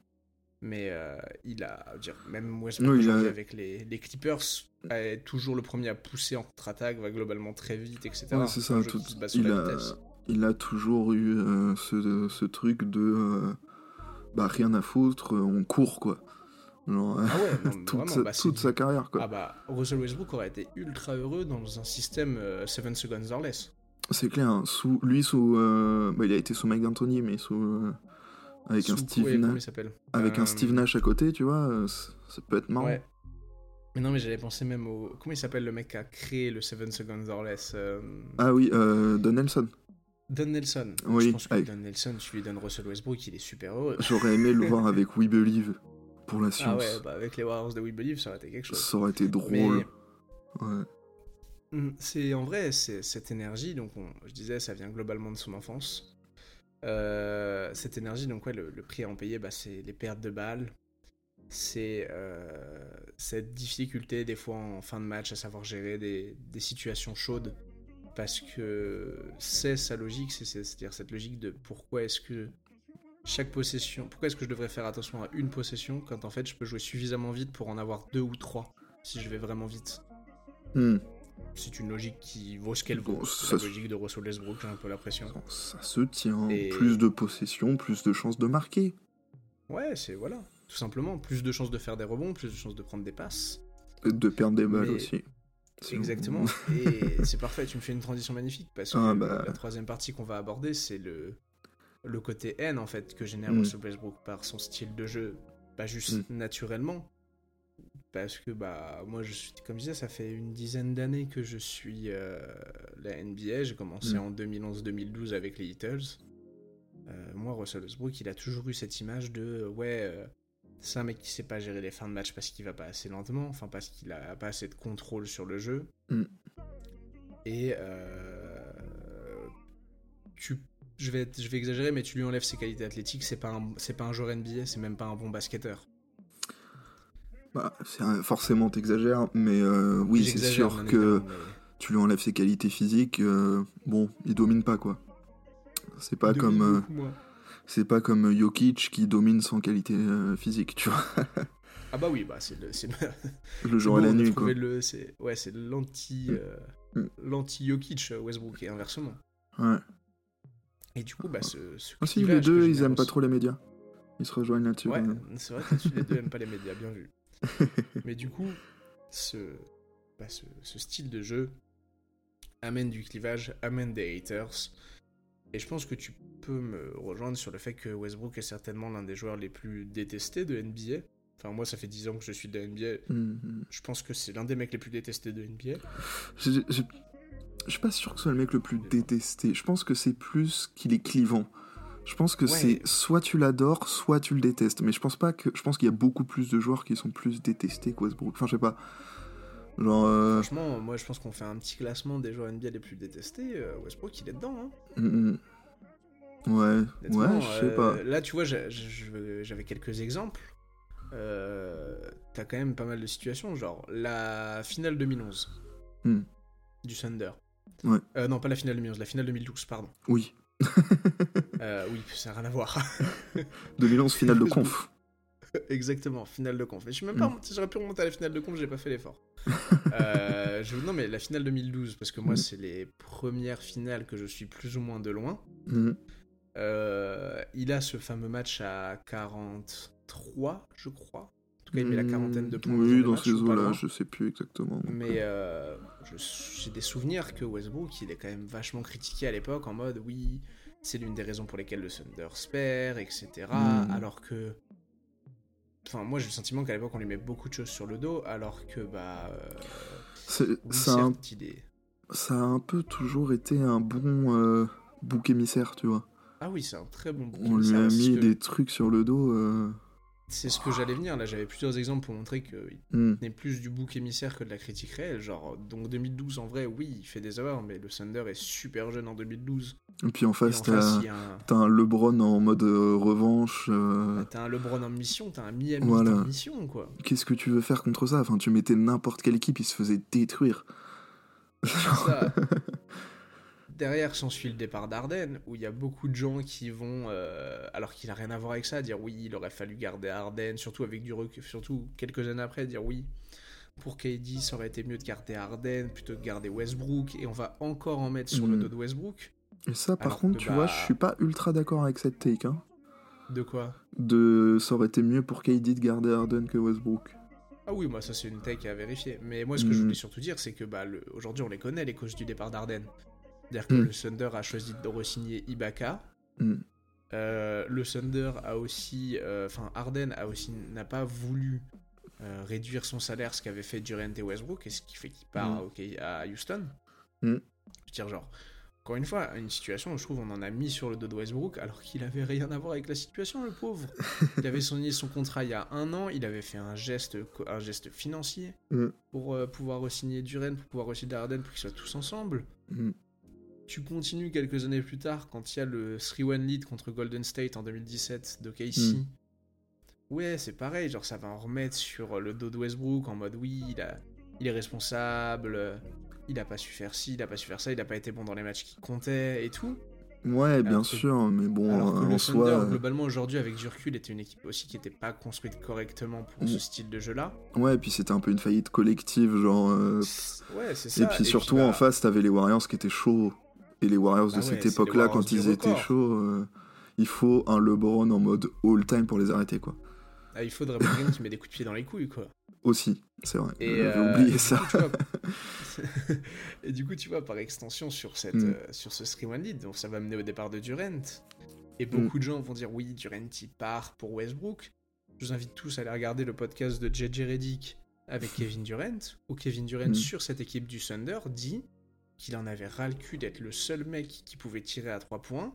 Mais euh, il a, dire, même Westbrook Oui, a- avec les, les Clippers est toujours le premier à pousser en contre-attaque, va globalement très vite, etc. Ouais, c'est ça, tout- il a-. Il a toujours eu euh, ce, ce truc de. euh, bah, rien à foutre, on court, quoi. Genre, euh, Ah ouais, non, mais toute, vraiment, sa, bah, toute sa carrière, quoi. Ah bah, Russell Westbrook aurait été ultra heureux dans un système 7 seconds or less. C'est clair, hein, sous, lui, sous. euh, bah, il a été sous Mike D'Antoni, mais sous. euh, avec un Steve Nash. Avec un Euh, Steve Nash à côté, tu vois, euh, ça peut être marrant. Ouais. Mais non, mais j'avais pensé même au. Comment il s'appelle le mec qui a créé le 7 seconds or less euh, Ah oui, euh, Don Nelson. Don Nelson. Oui, Je pense que avec- Don Nelson, tu lui donnes Russell Westbrook, il est super heureux. J'aurais aimé le voir avec We Believe pour la Ah science. ouais, bah avec les Warriors de We Believe, ça aurait été quelque chose. Ça aurait été drôle. Mais Ouais. Mm, c'est en vrai, c'est cette énergie, donc on- je disais, ça vient globalement de son enfance. Euh, cette énergie, donc ouais, le, le prix à en payer, bah, c'est les pertes de balles, c'est euh, cette difficulté des fois en fin de match à savoir gérer des, des situations chaudes, parce que c'est sa logique, c'est- c'est- c'est-à-dire cette logique de pourquoi est-ce que chaque possession, pourquoi est-ce que je devrais faire attention à une possession quand en fait je peux jouer suffisamment vite pour en avoir deux ou trois si je vais vraiment vite? Hmm. c'est une logique qui vaut ce qu'elle vaut. Bon, C'est la se- logique de Russell Westbrook, j'ai un peu l'impression. Ça se tient. Et- Plus de possession, plus de chances de marquer. Ouais, c'est voilà, tout simplement. Plus de chances de faire des rebonds, plus de chances de prendre des passes. Et De perdre des balles Mais- aussi. Exactement. Et c'est parfait, tu me fais une transition magnifique parce que Ah, bah. la troisième partie qu'on va aborder, c'est le, le côté haine en fait que génère Mm. Russell Westbrook par son style de jeu, pas juste naturellement. Parce que bah moi je suis comme je disais ça fait une dizaine d'années que je suis euh, la NBA j'ai commencé Mm. en 2011-2012 avec les Heatles Euh, moi Russell Westbrook il a toujours eu cette image de ouais euh, c'est un mec qui sait pas gérer les fins de match parce qu'il va pas assez lentement enfin parce qu'il a pas assez de contrôle sur le jeu Mm. et tu je vais, être- je vais exagérer, mais tu lui enlèves ses qualités athlétiques, c'est pas un, c'est pas un joueur NBA, c'est même pas un bon basketteur. Bah, c'est un- forcément, t'exagères, mais euh, oui, c'est sûr que tu lui enlèves ses qualités physiques. euh, bon, il domine pas, quoi. C'est pas Il comme. euh, c'est pas comme Jokic qui domine sans qualité euh, physique, tu vois. Ah bah oui, bah c'est le, c'est Le jour et la bon, nuit, quoi. le- c'est, ouais, c'est l'anti, euh, Mm. l'anti Jokic euh, Westbrook et inversement. Ouais. Et du coup, bah ce, ce Ah si, les deux, ils aiment pas trop les médias. Ils se rejoignent là-dessus. Ouais, c'est vrai que les deux aiment pas les médias, bien vu. Mais du coup, ce, bah, ce, ce style de jeu amène du clivage, amène des haters. Et je pense que tu peux me rejoindre sur le fait que Westbrook est certainement l'un des joueurs les plus détestés de NBA. Enfin, moi, ça fait 10 ans que je suis de la NBA. Mhm. Je pense que c'est l'un des mecs les plus détestés de NBA. Je je- suis pas sûr que ce soit le mec le plus détesté. Je pense que c'est plus qu'il est clivant. Je pense que Ouais. c'est soit tu l'adores, soit tu le détestes. Mais je pense pas que. Je pense qu'il y a beaucoup plus de joueurs qui sont plus détestés que Westbrook. Enfin, je sais pas. Genre. euh, Franchement, moi je pense qu'on fait un petit classement des joueurs NBA les plus détestés. euh, Westbrook, il est dedans. Hein. mm, mm. Ouais, ouais, je sais euh, pas. Là, tu vois, j'avais quelques exemples. Euh, T'as quand même pas mal de situations, genre la finale 2011 Hmm. du Thunder. Ouais. Euh, non, pas la finale 2011, la finale 2012, pardon. Oui. Euh, oui, ça n'a rien à voir. 2011, finale de conf. Exactement, finale de conf. Mais je suis même pas Mm. remonté- j'aurais pu remonter à la finale de conf, j'ai pas fait l'effort. Euh, je... Non, mais la finale 2012, parce que moi, Mm. c'est les premières finales que je suis plus ou moins de loin. Euh, il a ce fameux match à 43, je crois. En tout cas, il met la quarantaine de points. Mm, Oui, dans ces eaux-là, je sais plus exactement. Mais euh, j'ai des souvenirs que Westbrook, il est quand même vachement critiqué à l'époque en mode oui, c'est l'une des raisons pour lesquelles le Thunder se perd, etc. Mm. Alors que. Enfin, moi j'ai le sentiment qu'à l'époque on lui met beaucoup de choses sur le dos, alors que bah. euh, c'est- oui, ça, a un, est- ça a un peu toujours été un bon euh, bouc émissaire, tu vois. Ah oui, c'est un très bon bouc On lui émissaire, a c'est ce mis que- des trucs sur le dos. euh, C'est ce que j'allais venir. Là, j'avais plusieurs exemples pour montrer qu'il hmm. n'est plus du bouc émissaire que de la critique réelle. Genre, donc 2012, en vrai, oui, il fait des erreurs, mais le Thunder est super jeune en 2012. Et puis en face, t'as un. LeBron en mode euh, revanche. euh, Bah, T'as un LeBron en mission, t'as un Miami Voilà. en mission, quoi. Qu'est-ce que tu veux faire contre ça? Enfin, tu mettais n'importe quelle équipe, il se faisait détruire. Ça. Derrière s'ensuit le départ d'Arden, où il y a beaucoup de gens qui vont, euh, alors qu'il n'a rien à voir avec ça, dire oui, il aurait fallu garder Arden, surtout avec du recul, surtout quelques années après, dire oui, pour KD, ça aurait été mieux de garder Arden plutôt que de garder Westbrook, et on va encore en mettre sur le Mm. dos de Westbrook. Et ça, par contre, tu vois, bah- je suis pas ultra d'accord avec cette take. Hein. De quoi? De... Ça aurait été mieux pour KD de garder Harden que Westbrook. Ah oui, moi ça c'est une take à vérifier. Mais moi ce que je Mm. voulais surtout dire, c'est que bah, le- aujourd'hui on les connaît, les causes du départ d'Arden. C'est-à-dire que Mm. le Thunder a choisi de re-signer Ibaka. Hmm. Euh, le Thunder a aussi, euh, enfin Arden a aussi n'a pas voulu euh, réduire son salaire, ce qu'avait fait Durant et Westbrook, et ce qui fait qu'il part Mm. à, OK- à Houston. Mm. Je veux dire genre, encore une fois, une situation où je trouve on en a mis sur le dos de Westbrook alors qu'il avait rien à voir avec la situation, le pauvre. il avait signé son contrat il y a un an, il avait fait un geste, un geste financier pour euh, pouvoir re-signer Durant, pour pouvoir re-signer Arden, pour qu'ils soient tous ensemble Hmm. Tu continues quelques années plus tard, quand il y a le 3-1 lead contre Golden State en 2017 de KC. Mm. Ouais, c'est pareil, genre ça va en remettre sur le dos de Westbrook en mode oui, il, a, il est responsable, il a pas su faire ci, il a pas su faire ça, il a pas été bon dans les matchs qui comptaient et tout. Ouais, bien que- sûr, mais bon, Alors que en le soi. Thunder, euh, globalement aujourd'hui avec du recul, était une équipe aussi qui était pas construite correctement pour ce Mm. style de jeu-là. Ouais, et puis c'était un peu une faillite collective, genre. euh, Ouais, c'est ça. Et puis surtout bah, en face, t'avais les Warriors qui étaient chauds. Et les Warriors de Ah cette époque-là, quand du ils étaient chauds, euh, il faut un LeBron en mode all-time pour les arrêter, quoi. ah, il faut Draymond Green qui met des coups de pied dans les couilles, quoi. Aussi, c'est vrai. Et J'avais euh, et oublié du ça. coup, tu vois, et du coup, tu vois, par extension, sur, cette, Mm. euh, sur ce Stream One Lead, donc ça va mener au départ de Durant. Et Mm. beaucoup de gens vont dire oui, Durant il part pour Westbrook. Je vous invite tous à aller regarder le podcast de JJ Reddick avec Kevin Durant, où Kevin Durant, Mm. sur cette équipe du Thunder, dit qu'il en avait ras le cul d'être le seul mec qui pouvait tirer à 3 points.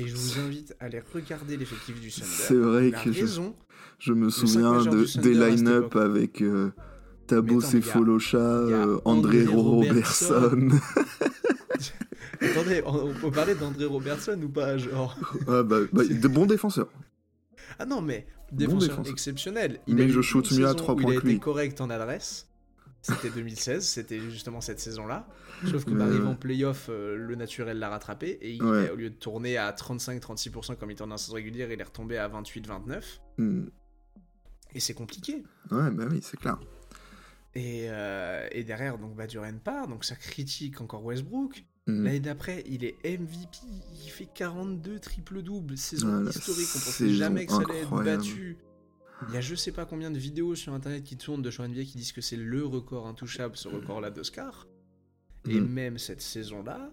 Et je vous invite à aller regarder l'effectif du Thunder. C'est vrai Il que je- raison. Je me souviens de, des line-up avec euh, Tabo Mais attends, mais il y a- Sefolocha, il y a euh, André André Robertson. Attendez, on peut parler d'André Robertson ou pas genre? Ah bah, bah, de bons défenseurs. Ah non, mais défenseur défenseur. exceptionnel. Mais a eu je shoot mieux à saison trois où points Il a été correct en adresse. C'était 2016, c'était justement cette saison-là. Sauf que d'arriver en playoff, euh, le naturel l'a rattrapé. Et il, Ouais. au lieu de tourner à 35-36% comme il tourne en saison régulière, il est retombé à 28-29. Hmm. Et c'est compliqué. Ouais, bah oui, c'est clair. Et, euh, et derrière, donc bah, part, donc ça critique encore Westbrook. Hmm. L'année d'après, il est MVP, il fait 42 triple-double, saison historique, on pensait jamais que ça allait être battu. Il y a je sais pas combien de vidéos sur internet qui tournent de Sean qui disent que c'est le record intouchable, ce record-là d'Oscar. Et Mm. même cette saison-là,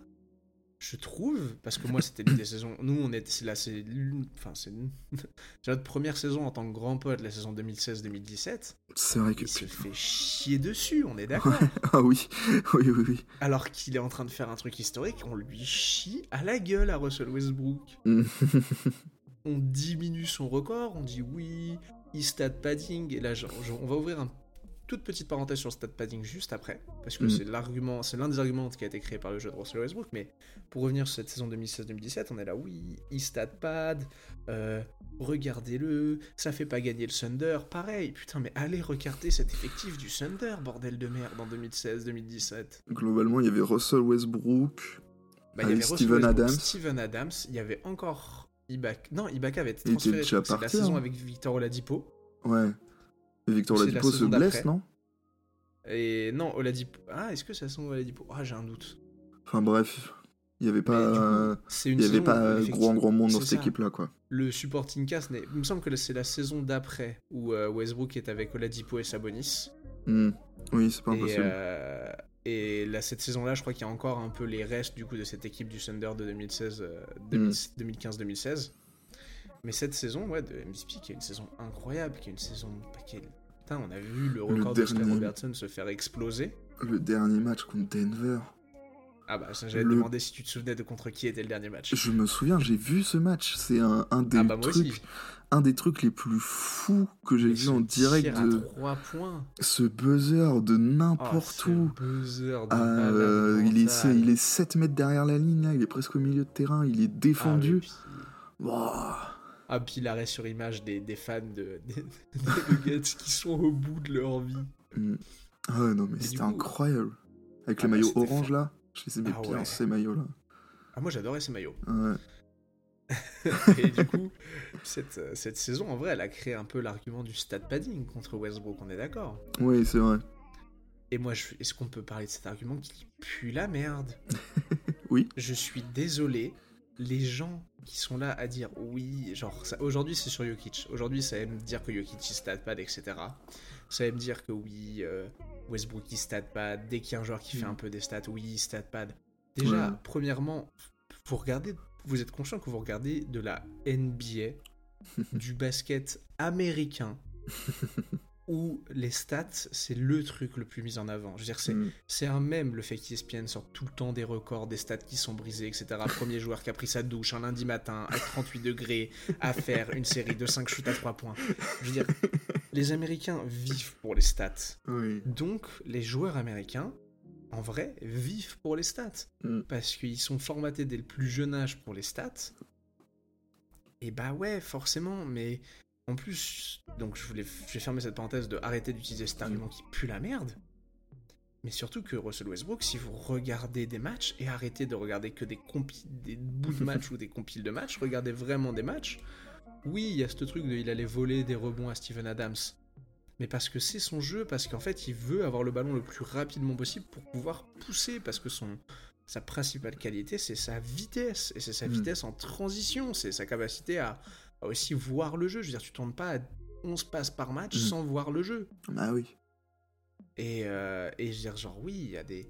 je trouve, parce que moi c'était l'une des saisons, nous on est, c'est là, c'est, enfin c'est notre première saison en tant que grand pote, la saison 2016-2017. C'est vrai que il se fait chier dessus, on est d'accord. ah oui, oui, oui, oui. Alors qu'il est en train de faire un truc historique, on lui chie à la gueule à Russell Westbrook. on diminue son record, on dit oui, il stat padding, et là on va ouvrir un toute petite parenthèse sur le stat padding juste après, parce que mm. c'est l'argument, c'est l'un des arguments qui a été créé par le jeu de Russell Westbrook. Mais pour revenir sur cette saison 2016-2017, on est là, oui, il stat pad, euh, regardez-le, ça fait pas gagner le Thunder, pareil. Putain, mais allez regarder cet effectif du Thunder, bordel de merde, en 2016-2017. Globalement, il y avait Russell Westbrook, bah, il y avait Steven Adams. Steven Adams, il y avait encore Ibaka. Non, Ibaka avait été transféré. C'est la saison hein. avec Victor Oladipo. Ouais. Victor Oladipo se blesse, non? Et non, Oladipo. Ah, est-ce que c'est la saison Oladipo Ah, j'ai un doute. Enfin bref, il n'y avait pas, il y avait pas grand grand monde dans cette équipe-là, quoi. Le supporting cast, il me semble que c'est la saison d'après où euh, Westbrook est avec Oladipo et Sabonis. Hmm. Oui, c'est pas impossible. Euh, et, là, cette saison-là, je crois qu'il y a encore un peu les restes du coup de cette équipe du Thunder de 2016, 2015-2016. Euh, mais cette saison, ouais, de MVP, qui est une saison incroyable, qui est une saison. Putain, on a vu le record de Scott Robertson se faire exploser. Le dernier match contre Denver. Ah bah, j'avais demandé si tu te souvenais de contre qui était le dernier match. Je me souviens, j'ai vu ce match. C'est un, un, des ah bah, trucs, un des trucs les plus fous que j'ai vu en direct. De... 3 points. Ce buzzer de n'importe oh, où. Buzzer de euh, il, est, il est 7 mètres derrière la ligne, là. il est presque au milieu de terrain, il est défendu. Ah, ah, puis l'arrêt sur image des, des fans de, des, Nuggets qui sont au bout de leur vie. Mm. Ah ouais, non, mais c'était incroyable. Avec les ah, maillots orange là, je les aimais ah bien ces maillots là. Ah, moi j'adorais ces maillots. Ouais. et du coup, cette, cette, saison, en vrai, elle a créé un peu l'argument du stat padding contre Westbrook, on est d'accord? Oui, c'est vrai. Et moi, est-ce qu'on peut parler de cet argument qui pue la merde? Oui. Je suis désolé, les gens qui sont là à dire oui, genre aujourd'hui c'est sur Jokic, aujourd'hui ça aime dire que Jokic il stat pad, etc. Ça aime dire que oui, euh, Westbrook il stat pad, dès qu'il y a un joueur qui fait mm. un peu des stats, oui, il stat pad. Déjà, premièrement, vous regardez, vous êtes conscient que vous regardez de la NBA, du basket américain, où les stats, c'est le truc le plus mis en avant. Je veux dire, c'est, mm. c'est un même le fait qu'ESPN sorte tout le temps des records, des stats qui sont brisés, etc. Premier joueur qui a pris sa douche un lundi matin à 38 degrés à faire une série de 5 shoots à 3 points. Je veux dire, les Américains vivent pour les stats. Donc, les joueurs américains, en vrai, vivent pour les stats. Mm. Parce qu'ils sont formatés dès le plus jeune âge pour les stats. Et bah ouais, forcément, mais en plus, donc je voulais, j'ai fermé cette parenthèse de arrêter d'utiliser cet argument qui pue la merde. Mais surtout que Russell Westbrook, si vous regardez des matchs et arrêtez de regarder que des, des bouts de matchs ou des compiles de matchs, regardez vraiment des matchs. Oui, il y a ce truc de il allait voler des rebonds à Steven Adams. Mais parce que c'est son jeu, parce qu'en fait il veut avoir le ballon le plus rapidement possible pour pouvoir pousser, parce que son, sa principale qualité c'est sa vitesse, et c'est sa hmm. vitesse en transition, c'est sa capacité à, aussi voir le jeu. Je veux dire, tu tournes pas à 11 passes par match mm. sans voir le jeu. Bah oui. Et, euh, et je veux dire, genre, oui, il y a des.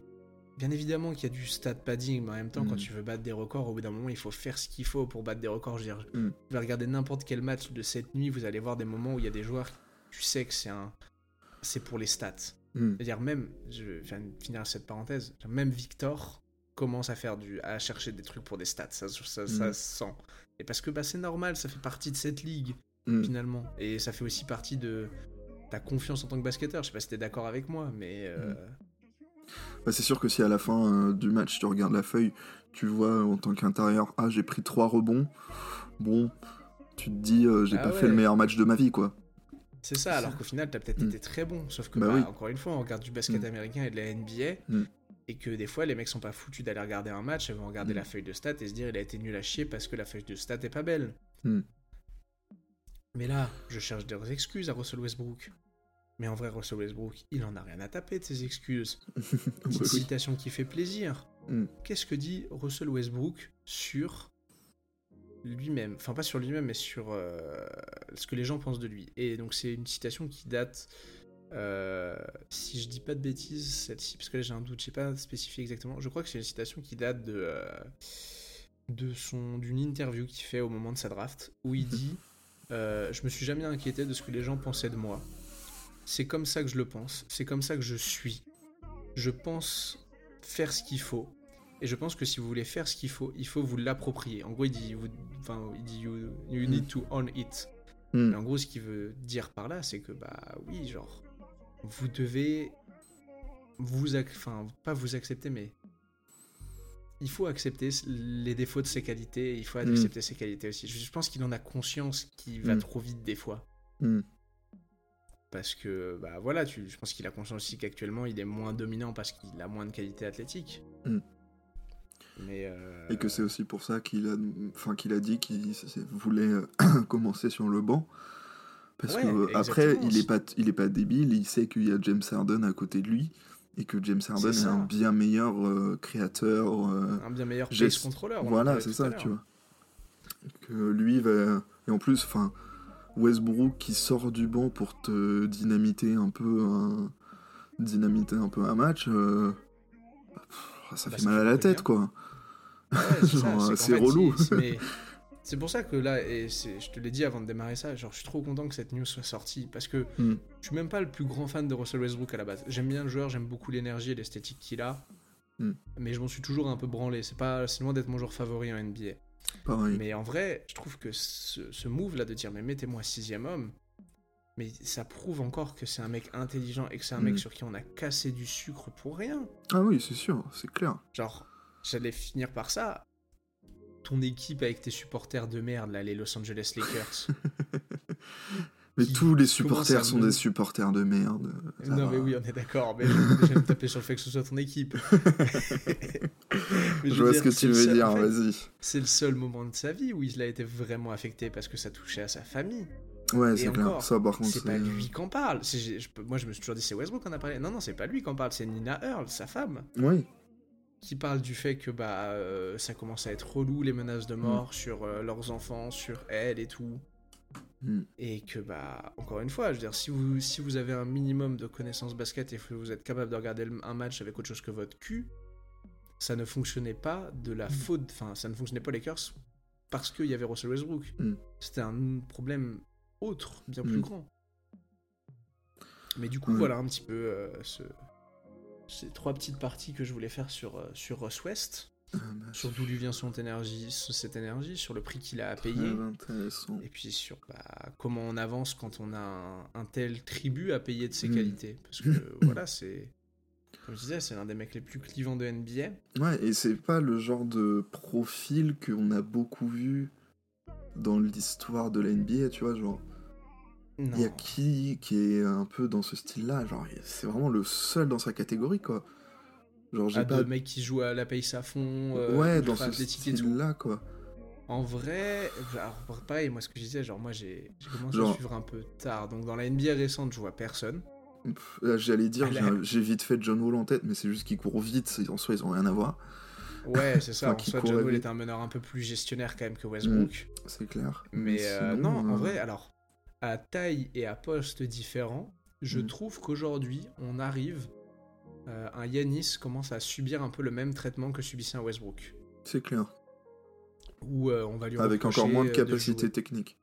Bien évidemment qu'il y a du stat padding, mais en même temps, quand mm. tu veux battre des records, au bout d'un moment, il faut faire ce qu'il faut pour battre des records. Je veux dire, vous regarder n'importe quel match de cette nuit, vous allez voir des moments où il y a des joueurs, tu sais que c'est un. C'est pour les stats. C'est-à-dire, même, je vais finir cette parenthèse, même Victor commence à faire du. à chercher des trucs pour des stats. Ça, ça, ça sent. Et parce que bah, c'est normal, ça fait partie de cette ligue, mm. finalement. Et ça fait aussi partie de ta confiance en tant que basketteur. Je sais pas si t'es d'accord avec moi, mais. Euh, mm. Bah, c'est sûr que si à la fin euh, du match tu regardes la feuille, tu vois en tant qu'intérieur, ah j'ai pris trois rebonds, bon, tu te dis euh, j'ai ah pas fait le meilleur match de ma vie quoi. C'est ça, alors qu'au final t'as peut-être mm. été très bon, sauf que bah bah, encore une fois on regarde du basket américain et de la NBA, et que des fois les mecs sont pas foutus d'aller regarder un match, ils vont regarder mm. la feuille de stats et se dire il a été nul à chier parce que la feuille de stats est pas belle. Mm. Mais là, je cherche des excuses à Russell Westbrook. Mais en vrai, Russell Westbrook, il en a rien à taper de ses excuses. Une citation qui fait plaisir. Mm. Qu'est-ce que dit Russell Westbrook sur lui-même Enfin, pas sur lui-même, mais sur euh, ce que les gens pensent de lui. Et donc, c'est une citation qui date Euh, si je dis pas de bêtises, celle-ci, parce que là j'ai un doute, je sais pas spécifié exactement. Je crois que c'est une citation qui date de, euh, de son d'une interview qu'il fait au moment de sa draft, où il dit Je me suis jamais inquiété de ce que les gens pensaient de moi. C'est comme ça que je le pense, c'est comme ça que je suis. Je pense faire ce qu'il faut. Et je pense que si vous voulez faire ce qu'il faut, il faut vous l'approprier. En gros, il dit, vous, enfin, il dit you, you need to own it. Mm. En gros, ce qu'il veut dire par là, c'est que, bah oui, genre, vous devez vous, enfin, pas vous accepter, mais il faut accepter les défauts de ses qualités, il faut Mm. accepter ses qualités aussi. Je je pense qu'il en a conscience qu'il va Mm. trop vite des fois. Mm. Parce que, bah voilà, tu, je pense qu'il a conscience aussi qu'actuellement, il est moins dominant parce qu'il a moins de qualité athlétique. Mais. euh, Et que c'est aussi pour ça qu'il a, enfin, qu'il a dit qu'il voulait commencer sur le banc. Parce Ouais, que euh, après, il est pas, il est pas débile, il sait qu'il y a James Harden à côté de lui et que James Harden est, un bien meilleur euh, créateur. euh, un bien meilleur on en voilà, c'est ça, tu vois. Que lui va. Et en plus, enfin, Westbrook qui sort du banc pour te dynamiter un peu un, dynamiter un peu un match, euh, pff, ça Bah, fait ça mal à la tête, bien. quoi. Ouais, c'est relou. C'est pour ça que là, et je te l'ai dit avant de démarrer ça, genre je suis trop content que cette news soit sortie parce que Mm. je suis même pas le plus grand fan de Russell Westbrook à la base. J'aime bien le joueur, j'aime beaucoup l'énergie et l'esthétique qu'il a, Mm. mais je m'en suis toujours un peu branlé. C'est pas, c'est loin d'être mon joueur favori en NBA. Pareil. Mais en vrai, je trouve que ce, ce move là de dire mais mettez-moi sixième homme, mais ça prouve encore que c'est un mec intelligent et que c'est un Mm. mec sur qui on a cassé du sucre pour rien. Ah oui, c'est sûr, c'est clair. Genre, j'allais finir par ça. Ton équipe avec tes supporters de merde, là, les Los Angeles Lakers. Mais tous les supporters sont me- des supporters de merde. non, va. mais oui, on est d'accord, mais je je vais me taper sur le fait que ce soit ton équipe. Je vois dire, ce que tu veux seul- dire, en fait, vas-y. C'est le seul moment de sa vie où il a été vraiment affecté parce que ça touchait à sa famille. Ouais, c'est clair. Ça, par contre, C'est pas lui qu'en parle. Je moi, je me suis toujours dit, c'est Westbrook qu'on a parlé. Non, non, c'est pas lui qu'en parle, c'est Nina Earl, sa femme, Oui. Qui parle du fait que bah euh, ça commence à être relou les menaces de mort sur euh, leurs enfants, sur elle et tout. Mm. Et que bah encore une fois, je veux dire, si vous si vous avez un minimum de connaissances basket et que vous êtes capable de regarder un match avec autre chose que votre cul, ça ne fonctionnait pas de la faute, enfin ça ne fonctionnait pas les Lakers parce qu'il y avait Russell Westbrook. Mm. C'était un problème autre, bien plus Mm. grand. Mais du coup, voilà un petit peu euh, ce- ces trois petites parties que je voulais faire sur, euh, sur Russ West, Ah, bah, sur d'où lui vient son énergie, cette énergie, sur le prix qu'il a à payer, et puis sur bah, comment on avance quand on a un, un tel tribut à payer de ses Mm. qualités. Parce que voilà, c'est. Comme je disais, c'est l'un des mecs les plus clivants de NBA. Ouais, et c'est pas le genre de profil qu'on a beaucoup vu dans l'histoire de la NBA, tu vois, genre. Il y a qui qui est un peu dans ce style-là, genre, c'est vraiment le seul dans sa catégorie, quoi. Genre, j'ai Ah, pas... de mecs qui jouent à la pace à fond, euh, ouais, dans ce style-là, quoi. En vrai, alors pareil, moi ce que je disais, genre moi j'ai commencé Genre- à suivre un peu tard, donc dans la NBA récente, je vois personne. Là, j'allais dire, j'ai vite fait John Wall en tête, mais c'est juste qu'il court vite, en soi, ils ont rien à voir, Ouais, c'est ça. Enfin, en soit, John Wall vite. est un meneur un peu plus gestionnaire quand même que Westbrook. c'est clair. Mais euh, sinon, non, en euh, vrai, alors, à taille et à poste différents, je Mm. trouve qu'aujourd'hui, on arrive. euh, un Yanis commence à subir un peu le même traitement que subissait un Westbrook. C'est clair. Où euh, on va lui Avec encore moins de euh, capacité jouer- technique.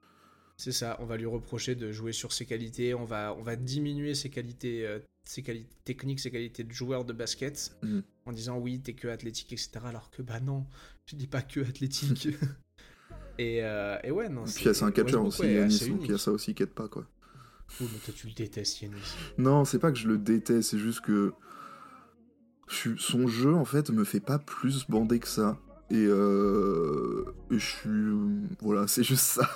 C'est ça, on va lui reprocher de jouer sur ses qualités, on va, on va diminuer ses qualités, euh, ses qualités techniques, ses qualités de joueur de basket, Mm. en disant oui, t'es que athlétique, etc. Alors que bah non, je dis pas que athlétique. et, euh, et ouais, non. Et puis, c'est un catcher aussi, ouais, Yanis, donc il y a ça aussi qui aide pas, quoi. Oui, mais toi tu le détestes, Yanis. Non, c'est pas que je le déteste, c'est juste que je suis- son jeu en fait me fait pas plus bander que ça. Et, euh... et je suis. Voilà, c'est juste ça.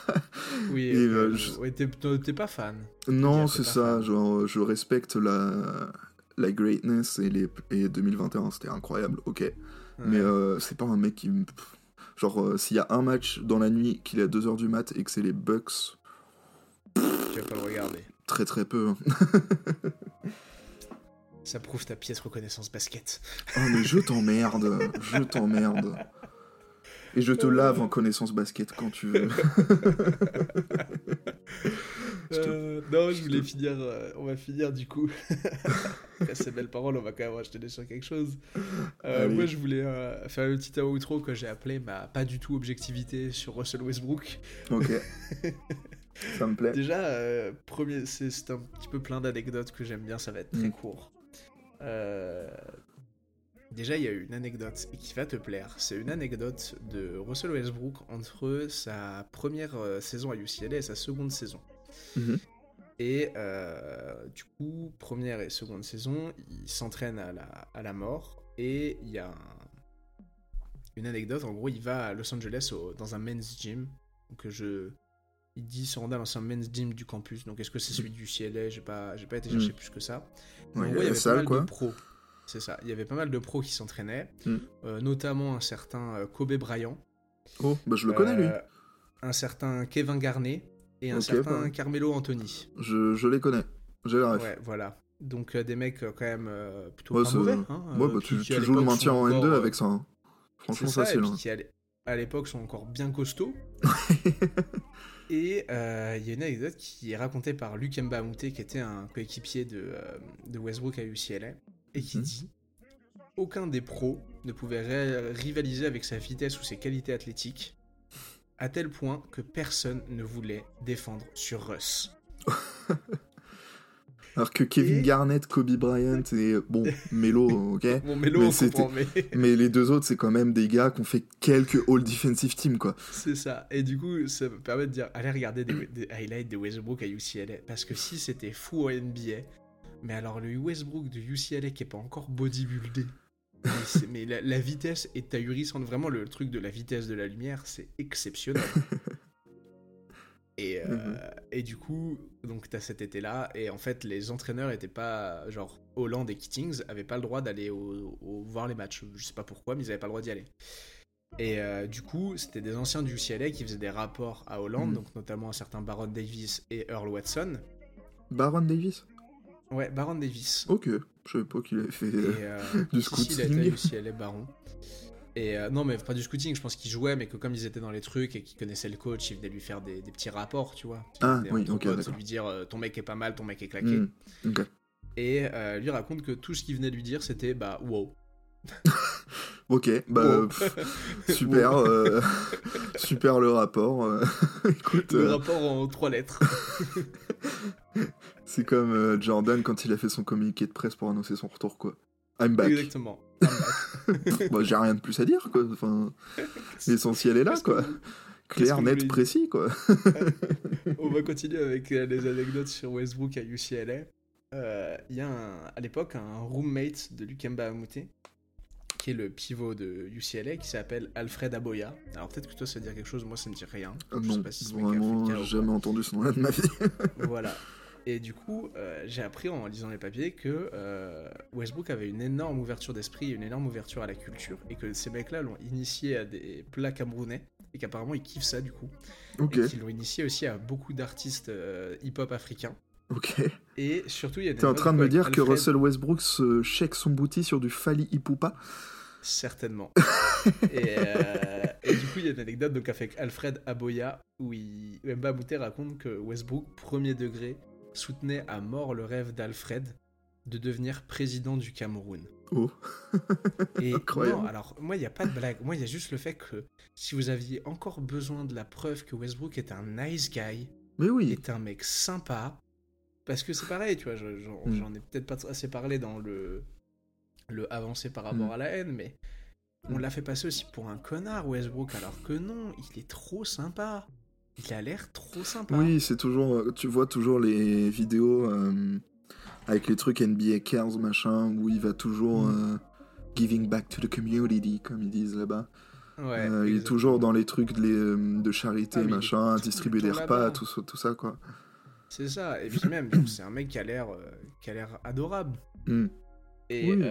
Oui, Et, euh, euh, je- ouais, t'es pas fan. non, c'est ça. fan. Genre, je respecte la, la greatness et, les... et 2021, c'était incroyable, ok. Mais euh, c'est pas un mec qui. me- Genre, euh, s'il y a un match dans la nuit qu'il est à 2h du mat et que c'est les Bucks, Tu vas pas le regarder. très très peu. hein. Ça prouve ta pièce reconnaissance basket. Oh, mais je t'emmerde, je t'emmerde. Et je te lave en connaissance basket quand tu veux. Euh, non, je voulais finir. euh, on va finir du coup. Après ces belles paroles, on va quand même enchaîner sur quelque chose. Euh, moi, je voulais euh, faire le petit outro que j'ai appelé ma pas du tout objectivité sur Russell Westbrook. ok. Ça me plaît. Déjà, euh, premier, c'est un petit peu plein d'anecdotes que j'aime bien, ça va être très Mm. court. Euh, Déjà, il y a une anecdote et qui va te plaire. C'est une anecdote de Russell Westbrook entre sa première euh, saison à UCLA et sa seconde saison. Mhm. Et euh, du coup, première et seconde saison, il s'entraîne à la, à la mort. Et il y a un- une anecdote, en gros, il va à Los Angeles au- dans un men's gym. Donc je... Il dit se rendre dans un men's gym du campus. Donc est-ce que c'est celui du UCLA J'ai pas, j'ai pas été chercher Mm. plus que ça. Ouais, En il y gros, a il y avait pas salle, mal quoi. de pros. C'est ça. Il y avait pas mal de pros qui s'entraînaient. Mm. Euh, notamment un certain euh, Kobe Bryant. Oh, bah je le connais, lui. Euh, Un certain Kevin Garnett. Et un certain. Carmelo Anthony. Je, je les connais. J'ai la ref. Ouais, voilà. Donc des mecs quand même plutôt Ouais, pas mauvais. Hein, Ouais, bah, tu, joues le maintien en encore, N2 euh, avec ça. hein. Franchement, ça, et facile. puis hein. qui à l'é- à l'époque sont encore bien costauds. et euh, il y a une anecdote qui est racontée par Luc Mbamute, qui était un coéquipier de, euh, de Westbrook à UCLA, et qui Mhm. dit Aucun des pros ne pouvait rivaliser avec sa vitesse ou ses qualités athlétiques, à tel point que personne ne voulait défendre sur Russ. Alors que Kevin Et- Garnett, Kobe Bryant et bon, Melo, ok. Bon, Melo, Mais on c'était- comprend, mais Mais les deux autres, c'est quand même des gars qui ont fait quelques All Defensive Team, quoi. c'est ça. Et du coup, ça me permet de dire allez regarder des, des highlights de Westbrook à UCLA. Parce que si c'était fou en NBA, mais alors le Westbrook de UCLA qui est pas encore bodybuildé. Mais, la, la vitesse est ahurissante. Vraiment, le truc de la vitesse de la lumière, c'est exceptionnel. Et, euh, Mhm. et du coup, donc t'as cet été-là, et en fait, les entraîneurs étaient pas. Genre, Holland et Kittings avaient pas le droit d'aller au, au- voir les matchs. Je sais pas pourquoi, mais ils avaient pas le droit d'y aller. Et euh, du coup, c'était des anciens du UCLA qui faisaient des rapports à Hollande, Mhm. donc notamment un certain Baron Davis et Earl Watson. Baron Davis? Ouais, Baron Davis. Ok, je savais pas qu'il avait fait. Et, euh, euh, du si, si, il a à scouting. UCLA Baron. Et euh, non, mais pas du scouting, je pense qu'ils jouaient, mais que comme ils étaient dans les trucs et qu'ils connaissaient le coach, ils venaient lui faire des, des petits rapports, tu vois. Ah, oui, ok, d'accord. lui dire euh, ton mec est pas mal, ton mec est claqué. Ok. Et euh, lui raconte que tout ce qu'il venait de lui dire, c'était bah wow. Ok, bah, Wow. pff, super, super le rapport. Écoute, Le rapport en trois lettres. C'est comme euh, Jordan quand il a fait son communiqué de presse pour annoncer son retour, quoi. I'm back. Exactement. Bah, j'ai rien de plus à dire, quoi. Enfin, l'essentiel est là, quoi. Clair, net, précis, quoi. On va continuer avec euh, les anecdotes sur Westbrook à UCLA. Euh, Il y a un- à l'époque un roommate de Lukemba Amute, qui est le pivot de UCLA, qui s'appelle Alfred Aboya. Alors peut-être que toi ça te dit quelque chose, moi ça me dit rien. Ah Je sais non, pas si vraiment, jamais entendu ce nom-là de ma vie. voilà. Et du coup, euh, j'ai appris en lisant les papiers que euh, Westbrook avait une énorme ouverture d'esprit, une énorme ouverture à la culture, et que ces mecs-là l'ont initié à des plats camerounais, et qu'apparemment ils kiffent ça du coup. ok, Et qu'ils l'ont initié aussi à beaucoup d'artistes euh, hip-hop africains. ok. Et surtout, il y a des T'es en train de me dire que Russell Westbrook se check son booty sur du Fali Ipupa Certainement. et, euh, et du coup, il y a une anecdote donc, avec Alfred Aboya où, il, où Mba Mouté raconte que Westbrook, premier degré, soutenait à mort le rêve d'Alfred de devenir président du Cameroun. Oh. Et Incroyable. non, alors moi, il n'y a pas de blague. Moi, il y a juste le fait que si vous aviez encore besoin de la preuve que Westbrook est un nice guy, Mais oui, est un mec sympa. Parce que c'est pareil, tu vois, j'en Mm. j'en ai peut-être pas assez parlé dans le, le avancé par rapport Mm. à la haine, mais on Mm. l'a fait passer aussi pour un connard, Westbrook, alors que non, il est trop sympa. Il a l'air trop sympa. oui, c'est toujours. euh, Tu vois toujours les vidéos euh, avec les trucs NBA Cares, machin, où il va toujours Mm. euh, giving back to the community, comme ils disent là-bas. Ouais, Euh, il est toujours dans les trucs de, les, de charité, Ah, machin, distribuer des repas, tout, ça- tout ça, quoi. C'est ça, et puis même, c'est un mec qui a l'air qui a l'air adorable. Mm. Et Oui.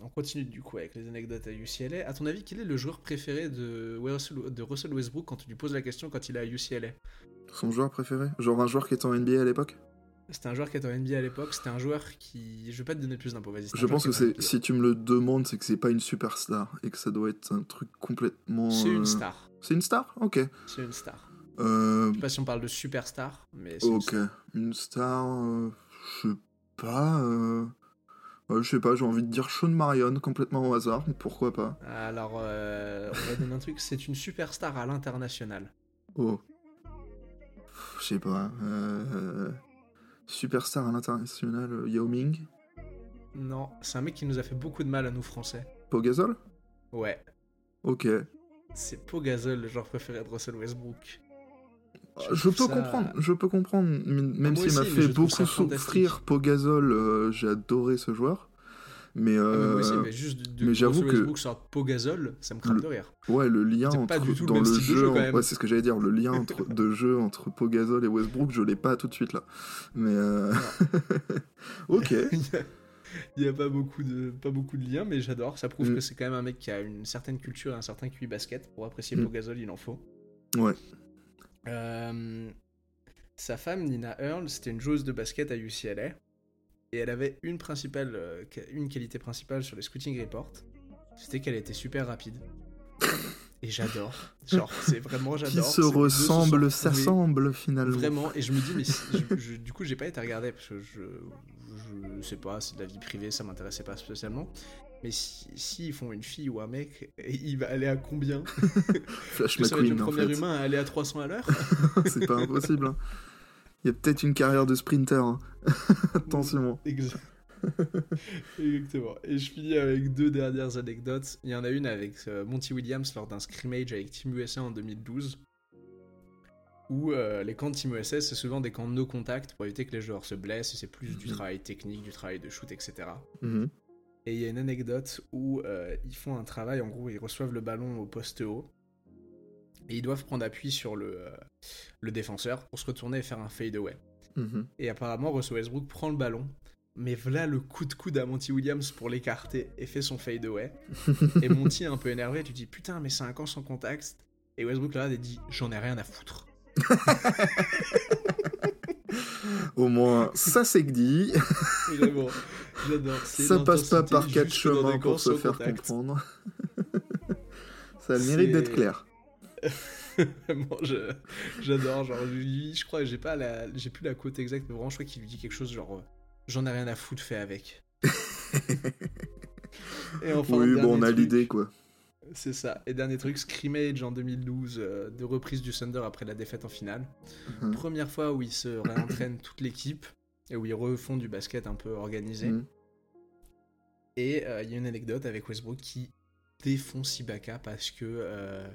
Euh, on continue du coup avec les anecdotes à UCLA. À ton avis, quel est le joueur préféré de Russell, de Russell Westbrook quand tu lui poses la question quand il est à UCLA Son joueur préféré? Genre un joueur qui était en NBA à l'époque? C'était un joueur qui était en NBA à l'époque. C'était un joueur qui. Je vais pas te donner plus d'infos. Vas-y. Je pense que c'est si tu me le demandes, c'est que c'est pas une superstar et que ça doit être un truc complètement. C'est euh, une star. C'est une star? Ok. C'est une star. Euh, Je sais pas si on parle de superstar, mais c'est une ok. star. Une star. euh, je sais pas. euh, ouais, je sais pas, j'ai envie de dire Sean Marion, complètement au hasard. Pourquoi pas Alors, euh, on va donner un truc. C'est une superstar à l'international. Oh. Je sais pas. euh, Superstar à l'international, euh, Yao Ming Non, c'est un mec qui nous a fait beaucoup de mal à nous français. Pogazol Ouais, Ok. c'est Pogazol, le joueur préféré de Russell Westbrook. Je peux ça- comprendre, je peux comprendre, même s'il m'a aussi, mais fait beaucoup souffrir Pogazol, euh, j'ai adoré ce joueur. Mais, Ah, mais euh, mais mais j'avoue que- sorte Pogazol, ça me crame Le- de rire. ouais, le lien entre, pas du tout dans le jeu, jeu, quand même. ouais, c'est ce que j'allais dire, le lien entre, de jeu entre Pogazol et Westbrook, je l'ai pas tout de suite là. Mais euh, ok, Il n'y a, pas beaucoup de pas beaucoup de liens, mais j'adore. Ça prouve Mm. que c'est quand même un mec qui a une certaine culture et un certain QI basket. Pour apprécier Mm. Pogazol, il en faut. ouais, Euh, sa femme, Nina Earl, c'était une joueuse de basket à UCLA. Et elle avait une, principale, euh, une qualité principale sur les scouting reports. C'était qu'elle était super rapide. Et j'adore. Genre, c'est vraiment, qui j'adore. se Ces deux ressemble, sont trouvés s'assemble finalement. Vraiment. Et je me dis, mais si- je- je- du coup, j'ai pas été regarder parce que je, je sais pas, c'est de la vie privée, ça m'intéressait pas spécialement. Mais si, si ils font une fille ou un mec, il va aller à combien Flash Que ça va être le McQueen en premier fait. humain à aller à 300 à l'heure c'est pas impossible. hein. Il y a peut-être une carrière de sprinter. hein. Attention. Exa- Exactement. Et je finis avec deux dernières anecdotes. Il y en a une avec euh, Monty Williams lors d'un scrimmage avec Team USA en 2012. Où euh, les camps de Team USA, c'est souvent des camps de no contact pour éviter que les joueurs se blessent. et C'est plus du Mhm. travail technique, du travail de shoot, etc. Et il y a une anecdote où euh, ils font un travail, en gros, ils reçoivent le ballon au poste haut. Et ils doivent prendre appui sur le, euh, le défenseur pour se retourner et faire un fade-away. Mhm. Et apparemment, Russell Westbrook prend le ballon, mais voilà le coup de coude à Monty Williams pour l'écarter et fait son fade away. et Monty est un peu énervé, tu dis putain, mais c'est un camp sans contact. Et Westbrook là, il dit j'en ai rien à foutre. Au moins, ça c'est que dit. Vraiment, j'adore. Ça passe pas par quatre chemins pour se faire contact. comprendre. ça a le mérite d'être clair. Je- j'adore. Genre, lui, je crois, j'ai pas la, j'ai plus la quote exacte, mais vraiment, je crois qu'il lui dit quelque chose genre, euh, j'en ai rien à foutre, fait avec. Et enfin, oui, bon, on a l'idée quoi. C'est ça. Et dernier truc, scrimmage en 2012, euh, de reprise du Thunder après la défaite en finale. Mhm. Première fois où ils se réentraînent toute l'équipe et où ils refont du basket un peu organisé. Mhm. Et euh, il y a une anecdote avec Westbrook qui défonce Ibaka parce que euh,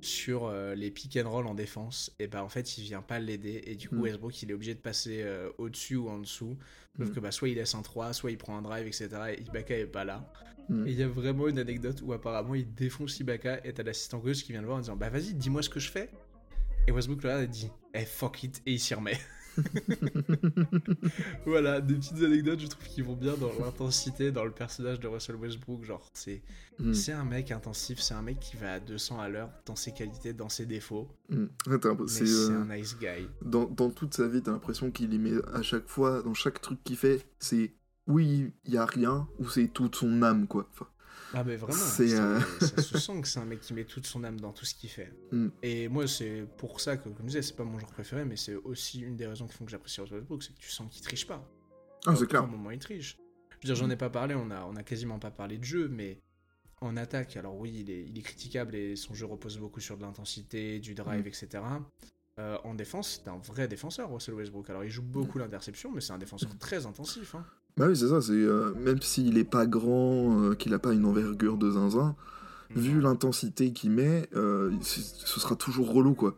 sur euh, les pick and roll en défense, et ben en fait il vient pas l'aider et du coup Mm. Westbrook il est obligé de passer euh, au-dessus ou en dessous. Sauf Mm. que bah, soit il laisse un 3, soit il prend un drive, etc. Et Ibaka est pas là. Mm. Et il y a vraiment une anecdote où apparemment il défonce Ibaka et t'as l'assistant gauche qui vient le voir en disant bah vas-y dis-moi ce que je fais. Et Westbrook là il dit eh fuck it et il s'y remet. voilà, des petites anecdotes, je trouve, qui vont bien dans l'intensité, dans le personnage de Russell Westbrook. Genre, c'est Mm. c'est un mec intensif, c'est un mec qui va à 200 à l'heure dans ses qualités, dans ses défauts. Mm. C'est, c'est euh, un nice guy. dans, dans toute sa vie, t'as l'impression qu'il y met à chaque fois, dans chaque truc qu'il fait, c'est oui, il y a rien, ou c'est toute son âme quoi. Enfin, Ah, mais vraiment, c'est, euh, ça se sent que c'est un mec qui met toute son âme dans tout ce qu'il fait. Mm. Et moi, c'est pour ça que, comme je disais, c'est pas mon genre préféré, mais c'est aussi une des raisons qui font que j'apprécie Russell Westbrook, c'est que tu sens qu'il triche pas. ah, À c'est clair. moment il triche. Je veux dire, j'en ai pas parlé, on a, on a quasiment pas parlé de jeu, mais en attaque, alors oui, il est, il est critiquable et son jeu repose beaucoup sur de l'intensité, du drive, Mm. etc. Euh, en défense, c'est un vrai défenseur, Russell Westbrook. Alors il joue beaucoup l'interception, mais c'est un défenseur très intensif. hein. Bah oui, c'est ça, c'est euh, même s'il est pas grand, euh, qu'il a pas une envergure de zinzin, vu l'intensité qu'il met, euh, ce sera toujours relou quoi.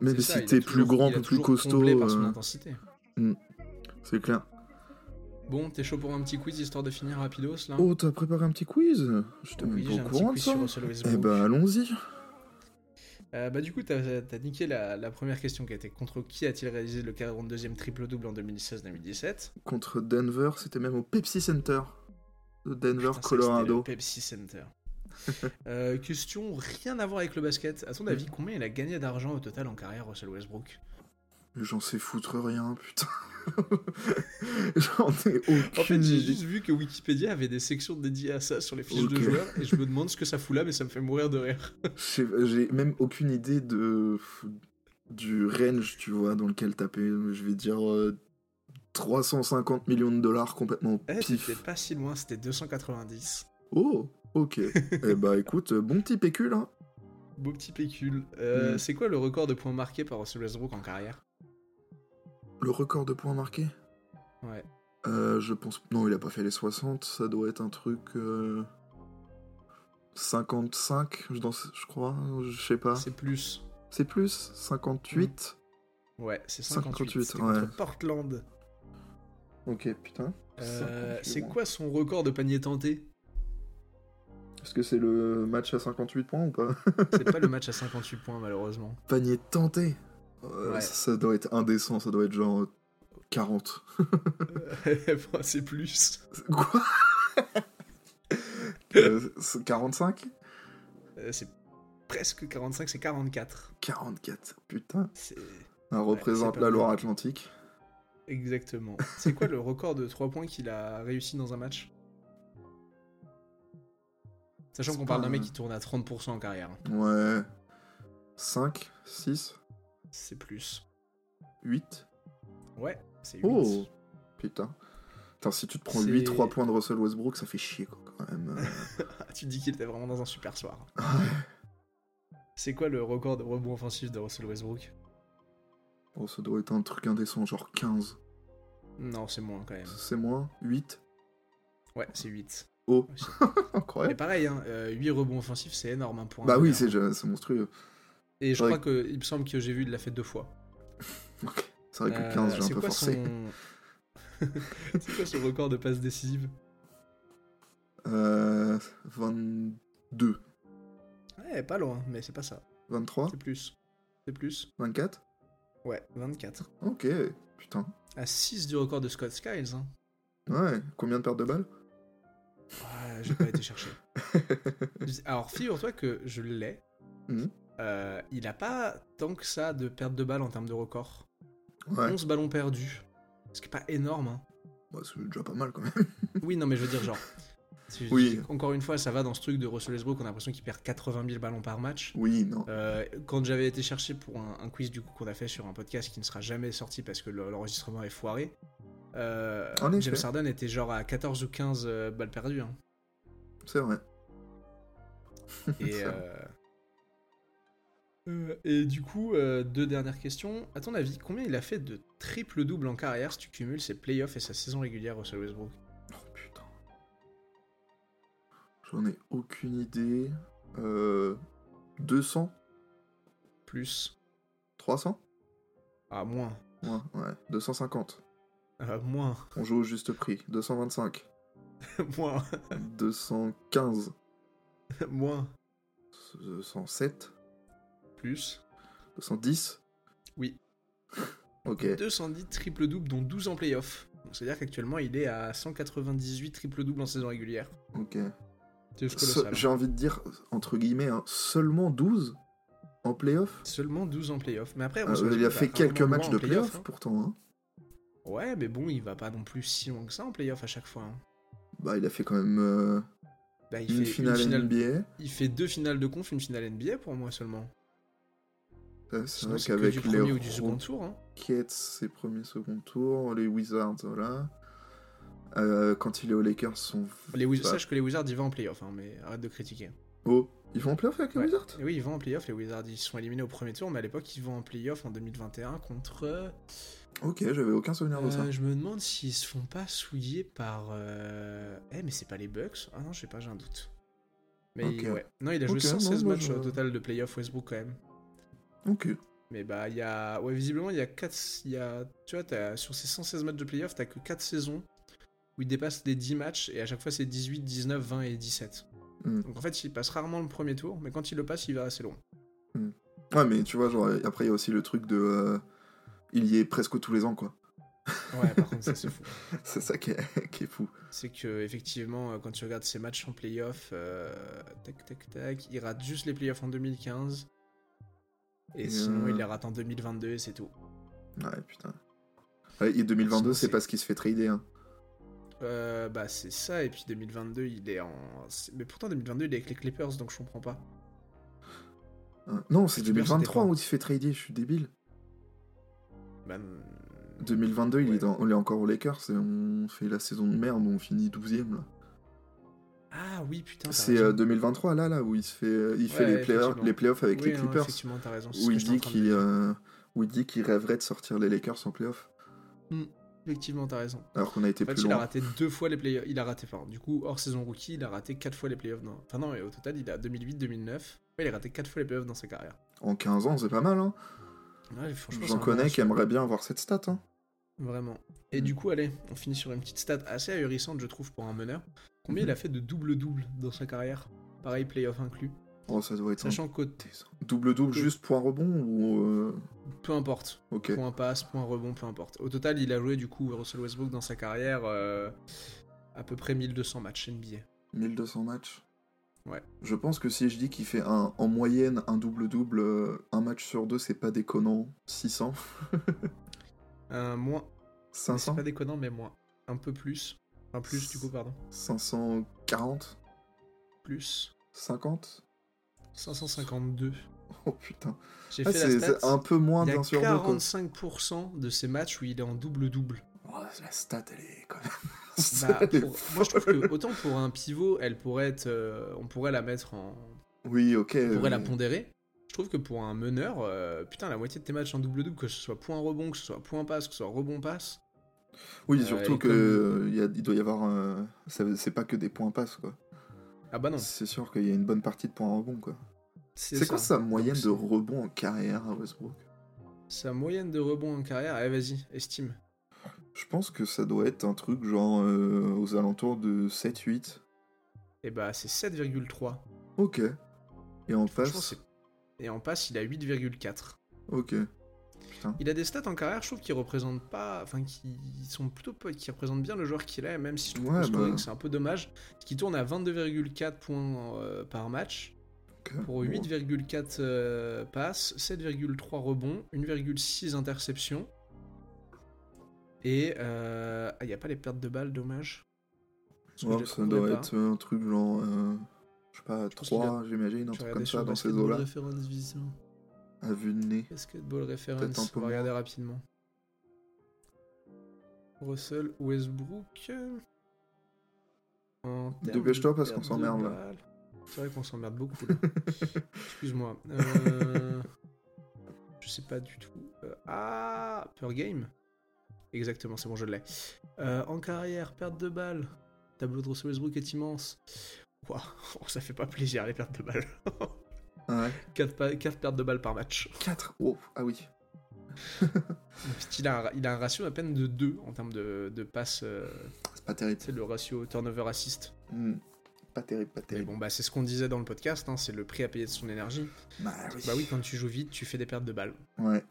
Même C'est si t'es toujours- plus grand, plus costaud, par son intensité. c'est clair. Bon, t'es chaud pour un petit quiz histoire de finir rapidos là? Oh, t'as préparé un petit quiz? Je t'ai Oui, même pas au courant de ça. Eh bah allons-y. Euh, bah du coup, t'as as niqué la, la première question qui était contre qui a-t-il réalisé le 42e triple-double en 2016-2017 Contre Denver, c'était même au Pepsi Center de Denver, Putain, Colorado. le Pepsi Center. Euh, question rien à voir avec le basket. À ton avis, combien il a gagné d'argent au total en carrière, Russell Westbrook? J'en sais foutre rien, putain. J'en ai aucune En fait, j'ai juste vu que Wikipédia avait des sections dédiées à ça sur les fiches de joueurs et je me demande ce que ça fout là, mais ça me fait mourir de rire. J'ai même aucune idée de du range, tu vois, dans lequel taper. Je vais dire euh, 350 millions de dollars complètement Eh, pif. c'était pas si loin, c'était 290. Oh, ok. eh bah écoute, euh, bon petit pécule, hein. Beau petit pécule. Euh, Mm. C'est quoi le record de points marqués par Russell Westbrook en carrière? Le record de points marqués Ouais. Euh, je pense. Non, il a pas fait les 60, ça doit être un truc. euh, 55, je, dans- je crois, je sais pas. C'est plus. C'est plus 58 Ouais, c'est 58. 58, C'était ouais. contre Portland. Ok, putain. Euh, 58, c'est quoi son record de panier tenté? Est-ce que c'est le match à 58 points ou pas? C'est pas le match à 58 points, malheureusement. Panier tenté Euh, Ouais. Ça doit être indécent, ça doit être genre 40. Enfin, c'est plus. Quoi? Euh, c'est 45 Euh, c'est presque 45, c'est 44. 44, putain. C'est Ça représente la. Loire-Atlantique. exactement. C'est quoi le record de 3 points qu'il a réussi dans un match? Sachant qu'on parle d'un mec qui tourne à 30% en carrière. Ouais. 5 6 C'est plus. 8 Ouais, c'est 8. Oh Putain. Putain, si tu te prends C'est- 8 3 points de Russell Westbrook, ça fait chier quoi, quand même. Euh, tu dis qu'il était vraiment dans un super soir. C'est quoi le record de rebond offensif de Russell Westbrook? Oh, ça doit être un truc indécent, genre 15. Non, c'est moins quand même. C'est moins 8 Ouais, c'est 8. Oh, Aussi. Mais incroyable. pareil, hein, 8 rebonds offensifs, c'est énorme hein, pour un Bah oui, c'est monstrueux. Et je Ouais. crois que, il me semble que j'ai vu, il l'a fait deux fois. Ok. C'est vrai que Euh, 15, j'ai un c'est peu quoi forcé. son- c'est quoi son record de passes décisives Euh, 22, Ouais, pas loin, mais c'est pas ça. 23, C'est plus. C'est plus. 24 Ouais, 24. Ok, putain. À 6 du record de Scott Skiles. Hein. Ouais, combien de pertes de balles Ouais, j'ai pas été chercher. Alors, figure-toi que je l'ai. Mhm. Euh, il a pas tant que ça de perte de balles en termes de record. Ouais, 11 ballons perdus. Ce qui est pas énorme. Hein. bah, c'est déjà pas mal quand même. Oui, non, mais je veux dire, genre. Oui. Encore une fois, ça va dans ce truc de Russell Westbrook, on a l'impression qu'il perd 80 000 ballons par match. Oui, non. Euh, quand j'avais été chercher pour un, un quiz du coup qu'on a fait sur un podcast qui ne sera jamais sorti parce que le- l'enregistrement est foiré, euh. James Harden était genre à 14 ou 15 euh, balles perdues. hein. C'est vrai. Et, euh, et du coup, euh, deux dernières questions. À ton avis, combien il a fait de triple-double en carrière si tu cumules ses playoffs et sa saison régulière, Russell Westbrook Oh putain. J'en ai aucune idée. Euh, 200 Plus. 300 Ah, moins. Ouais, ouais. 250. Euh, moins. On joue au juste prix. 225. moins. 215. moins. 207. Plus. 210. Oui. Ok. 210 triple-double, dont 12 en playoff. C'est-à-dire qu'actuellement, il est à 198 triple-double en saison régulière. Ok. Hein. J'ai envie de dire, entre guillemets, hein, seulement 12 en playoff? Seulement 12 en playoff. Mais après, Euh, Russell Il a fait quelques matchs de playoff, hein. pourtant. hein. Ouais, mais bon, il va pas non plus si loin que ça en playoff à chaque fois. Bah, il a fait quand même euh, Bah, il une fait finale, une finale NBA. Il fait deux finales de conf, une finale NBA pour moi seulement. Euh, C'est vrai c'est qu'avec les premier ou du second tour. hein. Rockets, premiers second tours, les Wizards, voilà. Euh, quand il est aux Lakers, son. Les Wiz- Bah. Sache que les Wizards, ils vont en playoff, hein, mais arrête de critiquer. Oh, ils vont en playoff avec les Ouais. Wizards? Et oui, ils vont en playoff, les Wizards, ils sont éliminés au premier tour, mais à l'époque, ils vont en playoff en 2021 contre... euh, Ok, j'avais aucun souvenir de ça. euh, je me demande s'ils se font pas souiller par... euh, Eh, mais c'est pas les Bucks Ah non, je sais pas, j'ai un doute. Mais ouais. Non, il a joué Ok, 116 non, moi, matchs je- au total de playoff Westbrook quand même. Ok. Mais bah, il y a. Ouais, visiblement, il y a 4. Il y a... Tu vois, sur ces 116 matchs de playoff, t'as que 4 saisons où il dépasse les 10 matchs et à chaque fois c'est 18, 19, 20 et 17. Hmm. Donc en fait, il passe rarement le premier tour, mais quand il le passe, il va assez loin. Ouais, mais tu vois, genre, après, il y a aussi le truc de. euh, il y est presque tous les ans, quoi. Ouais, par contre, ça c'est fou. C'est ça qui est, qui est fou. C'est que, effectivement, euh, quand tu regardes ses matchs en playoff, euh, tac, tac, tac, il rate juste les playoffs en 2015. Et Et, sinon, euh, il les rate en 2022 et c'est tout. Ouais, putain. Ouais, et 2022, Sinon, c'est parce qu'il se fait trader. Hein. Euh, bah c'est ça, et puis 2022 il est en... Mais pourtant 2022 il est avec les Clippers, donc je comprends pas. Hein. Non, c'est Clippers, 2023 c'était où il se fait trader, je suis débile. Bah, 2022, il, Ouais. est dans- on est encore aux Lakers et on fait la saison de merde, on finit 12ème là. Ah oui, putain. C'est raison. euh, 2023 là, là où il se fait, euh, fait les, playoffs, les playoffs avec Oui, les non, Clippers. effectivement, t'as raison. où il dit qu'il euh, où il dit qu'il rêverait de sortir les Lakers en playoff. Effectivement, t'as raison. Alors qu'on a été En fait, plus il a raté deux fois les playoffs. Il a raté, enfin, du coup, hors saison rookie, il a raté quatre fois les playoffs. Dans... Enfin, non, mais au total, il a 2008-2009. Ouais, il a raté quatre fois les playoffs dans sa carrière. En 15 ans, c'est pas mal. Hein. Ouais, J'en connais qui aimeraient bien avoir cette stat. Hein. Vraiment. Et du coup, allez, on finit sur une petite stat assez ahurissante, je trouve, pour un meneur. Combien il a fait de double-double dans sa carrière? Pareil, playoff inclus. Oh, ça doit être un Sachant que double-double que- juste point rebond ou. euh, peu importe, point passe, point rebond, peu importe. Au total, il a joué du coup Russell Westbrook dans sa carrière euh, à peu près 1200 matchs NBA. 1200 matchs? Ouais. Je pense que si je dis qu'il fait un, en moyenne un double-double, euh, un match sur deux, c'est pas déconnant. 600 Un moins, mais c'est 500 pas déconnant, mais moins. Un peu plus. Un plus, du coup, pardon. 540 Plus. 50 552. Oh putain. J'ai Ah, fait c'est la stat. un peu moins il y a d'un sur deux. quoi. 45% de ces matchs où il est en double-double. Oh, la stat, elle est quand même. Bah, est Moi, je trouve que autant pour un pivot, elle pourrait être, euh, on pourrait la mettre en, Oui, ok. on pourrait la pondérer. Je trouve que pour un meneur, euh, putain, la moitié de tes matchs en double-double, que ce soit point rebond, que ce soit point passe, que ce soit rebond passe. Oui, surtout et que comme- euh, il y a- il doit y avoir. euh, C'est pas que des points passes, quoi. Ah bah non. C'est sûr qu'il y a une bonne partie de points rebond, quoi. C'est quoi sa moyenne Donc, de rebond en carrière à Westbrook? Sa moyenne de rebond en carrière, allez vas-y, estime. Je pense que ça doit être un truc genre euh, aux alentours de 7-8. Et bah c'est 7,3. Ok. Et en passe? Et en passe, il a 8,4. Ok. Putain. Il a des stats en carrière, je trouve, qui représentent pas. Enfin, qui sont plutôt. pas- qui représentent bien le joueur qu'il est, même si je trouve Ouais, que bah. c'est un peu dommage. Qui tourne à 22,4 points euh, par match. Pour 8,4 euh, passes, 7,3 rebonds, 1,6 interceptions. Et euh, ah, il n'y a pas les pertes de balles, dommage. Ouais, ça doit pas. être un truc genre. euh, je sais pas, pense qu'il 3, j'imagine, un truc comme ça dans ces eaux-là. À vue de nez. Basketball peu on va regarder rapidement. Russell Westbrook. En Dépêche-toi parce qu'on s'emmerde, de là. C'est vrai qu'on s'emmerde beaucoup là. Excuse-moi. Euh, Je sais pas du tout. Euh, Ah Per game? Exactement, c'est bon, je l'ai. Euh, en carrière, perte de balles. Tableau de Russell Westbrook est immense. Oh, ça fait pas plaisir les pertes de balles. Ouais. 4, pertes de balles par match. 4 Oh, ah oui. Il a, un- il a un ratio à peine de 2 en termes de, de passes. euh, C'est pas terrible. c'est le ratio turnover-assist. Hmm. Pas terrible, pas Mais terrible. bon, bah, c'est ce qu'on disait dans le podcast, hein, c'est le prix à payer de son énergie. Bah oui. Bah oui, quand tu joues vite, tu fais des pertes de balles. Ouais.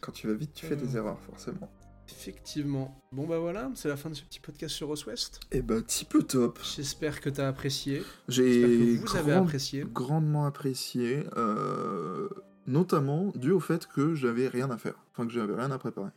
Quand tu vas vite, tu fais des Euh. erreurs, forcément. Effectivement. Bon bah voilà, c'est la fin de ce petit podcast sur Ross West. Eh bah, type top. J'espère que t'as apprécié. J'ai avez apprécié. grandement apprécié, euh, notamment dû au fait que j'avais rien à faire, enfin que j'avais rien à préparer.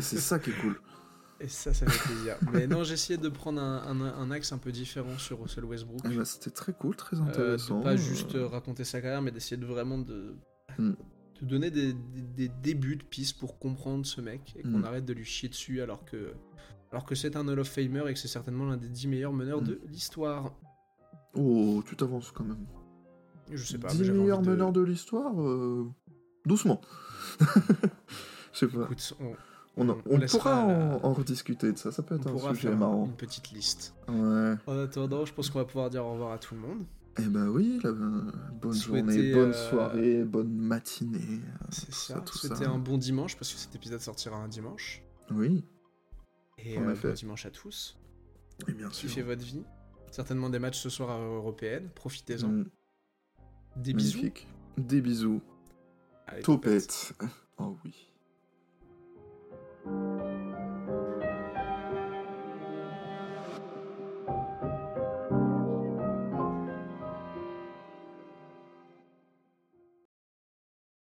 C'est ça qui est cool. Et ça, ça fait plaisir. Mais non, j'ai essayé de prendre un, un- un axe un peu différent sur Russell Westbrook. Eh bah, C'était très cool, très Euh, intéressant. de pas juste raconter sa carrière, mais d'essayer de vraiment de, Hmm. De donner des, des- des débuts de pistes pour comprendre ce mec et qu'on Hmm. arrête de lui chier dessus alors que, alors que c'est un Hall of Famer et que c'est certainement l'un des 10 meilleurs meneurs Hmm. de l'histoire. Oh, tu t'avances quand même. Je sais pas, 10 mais j'avais meilleurs de... meneurs de l'histoire euh, Doucement. Je sais pas. Écoute, on, On, on- on on pourra en, la- en rediscuter de ça, ça peut on être un pourra sujet faire marrant. une petite liste. Ouais. En attendant, je pense qu'on va pouvoir dire au revoir à tout le monde. Eh bah oui, là, bonne Souhaiter, journée, bonne euh, soirée, bonne matinée. C'est tout ça. tout C'était un bon dimanche parce que cet épisode sortira un dimanche. Oui, Et euh, bon dimanche à tous. et bien sûr. Kiffez votre vie. Certainement des matchs ce soir à européenne. Profitez-en. Mm, Des bisous. Des bisous. Allez, Topette. Oh oui.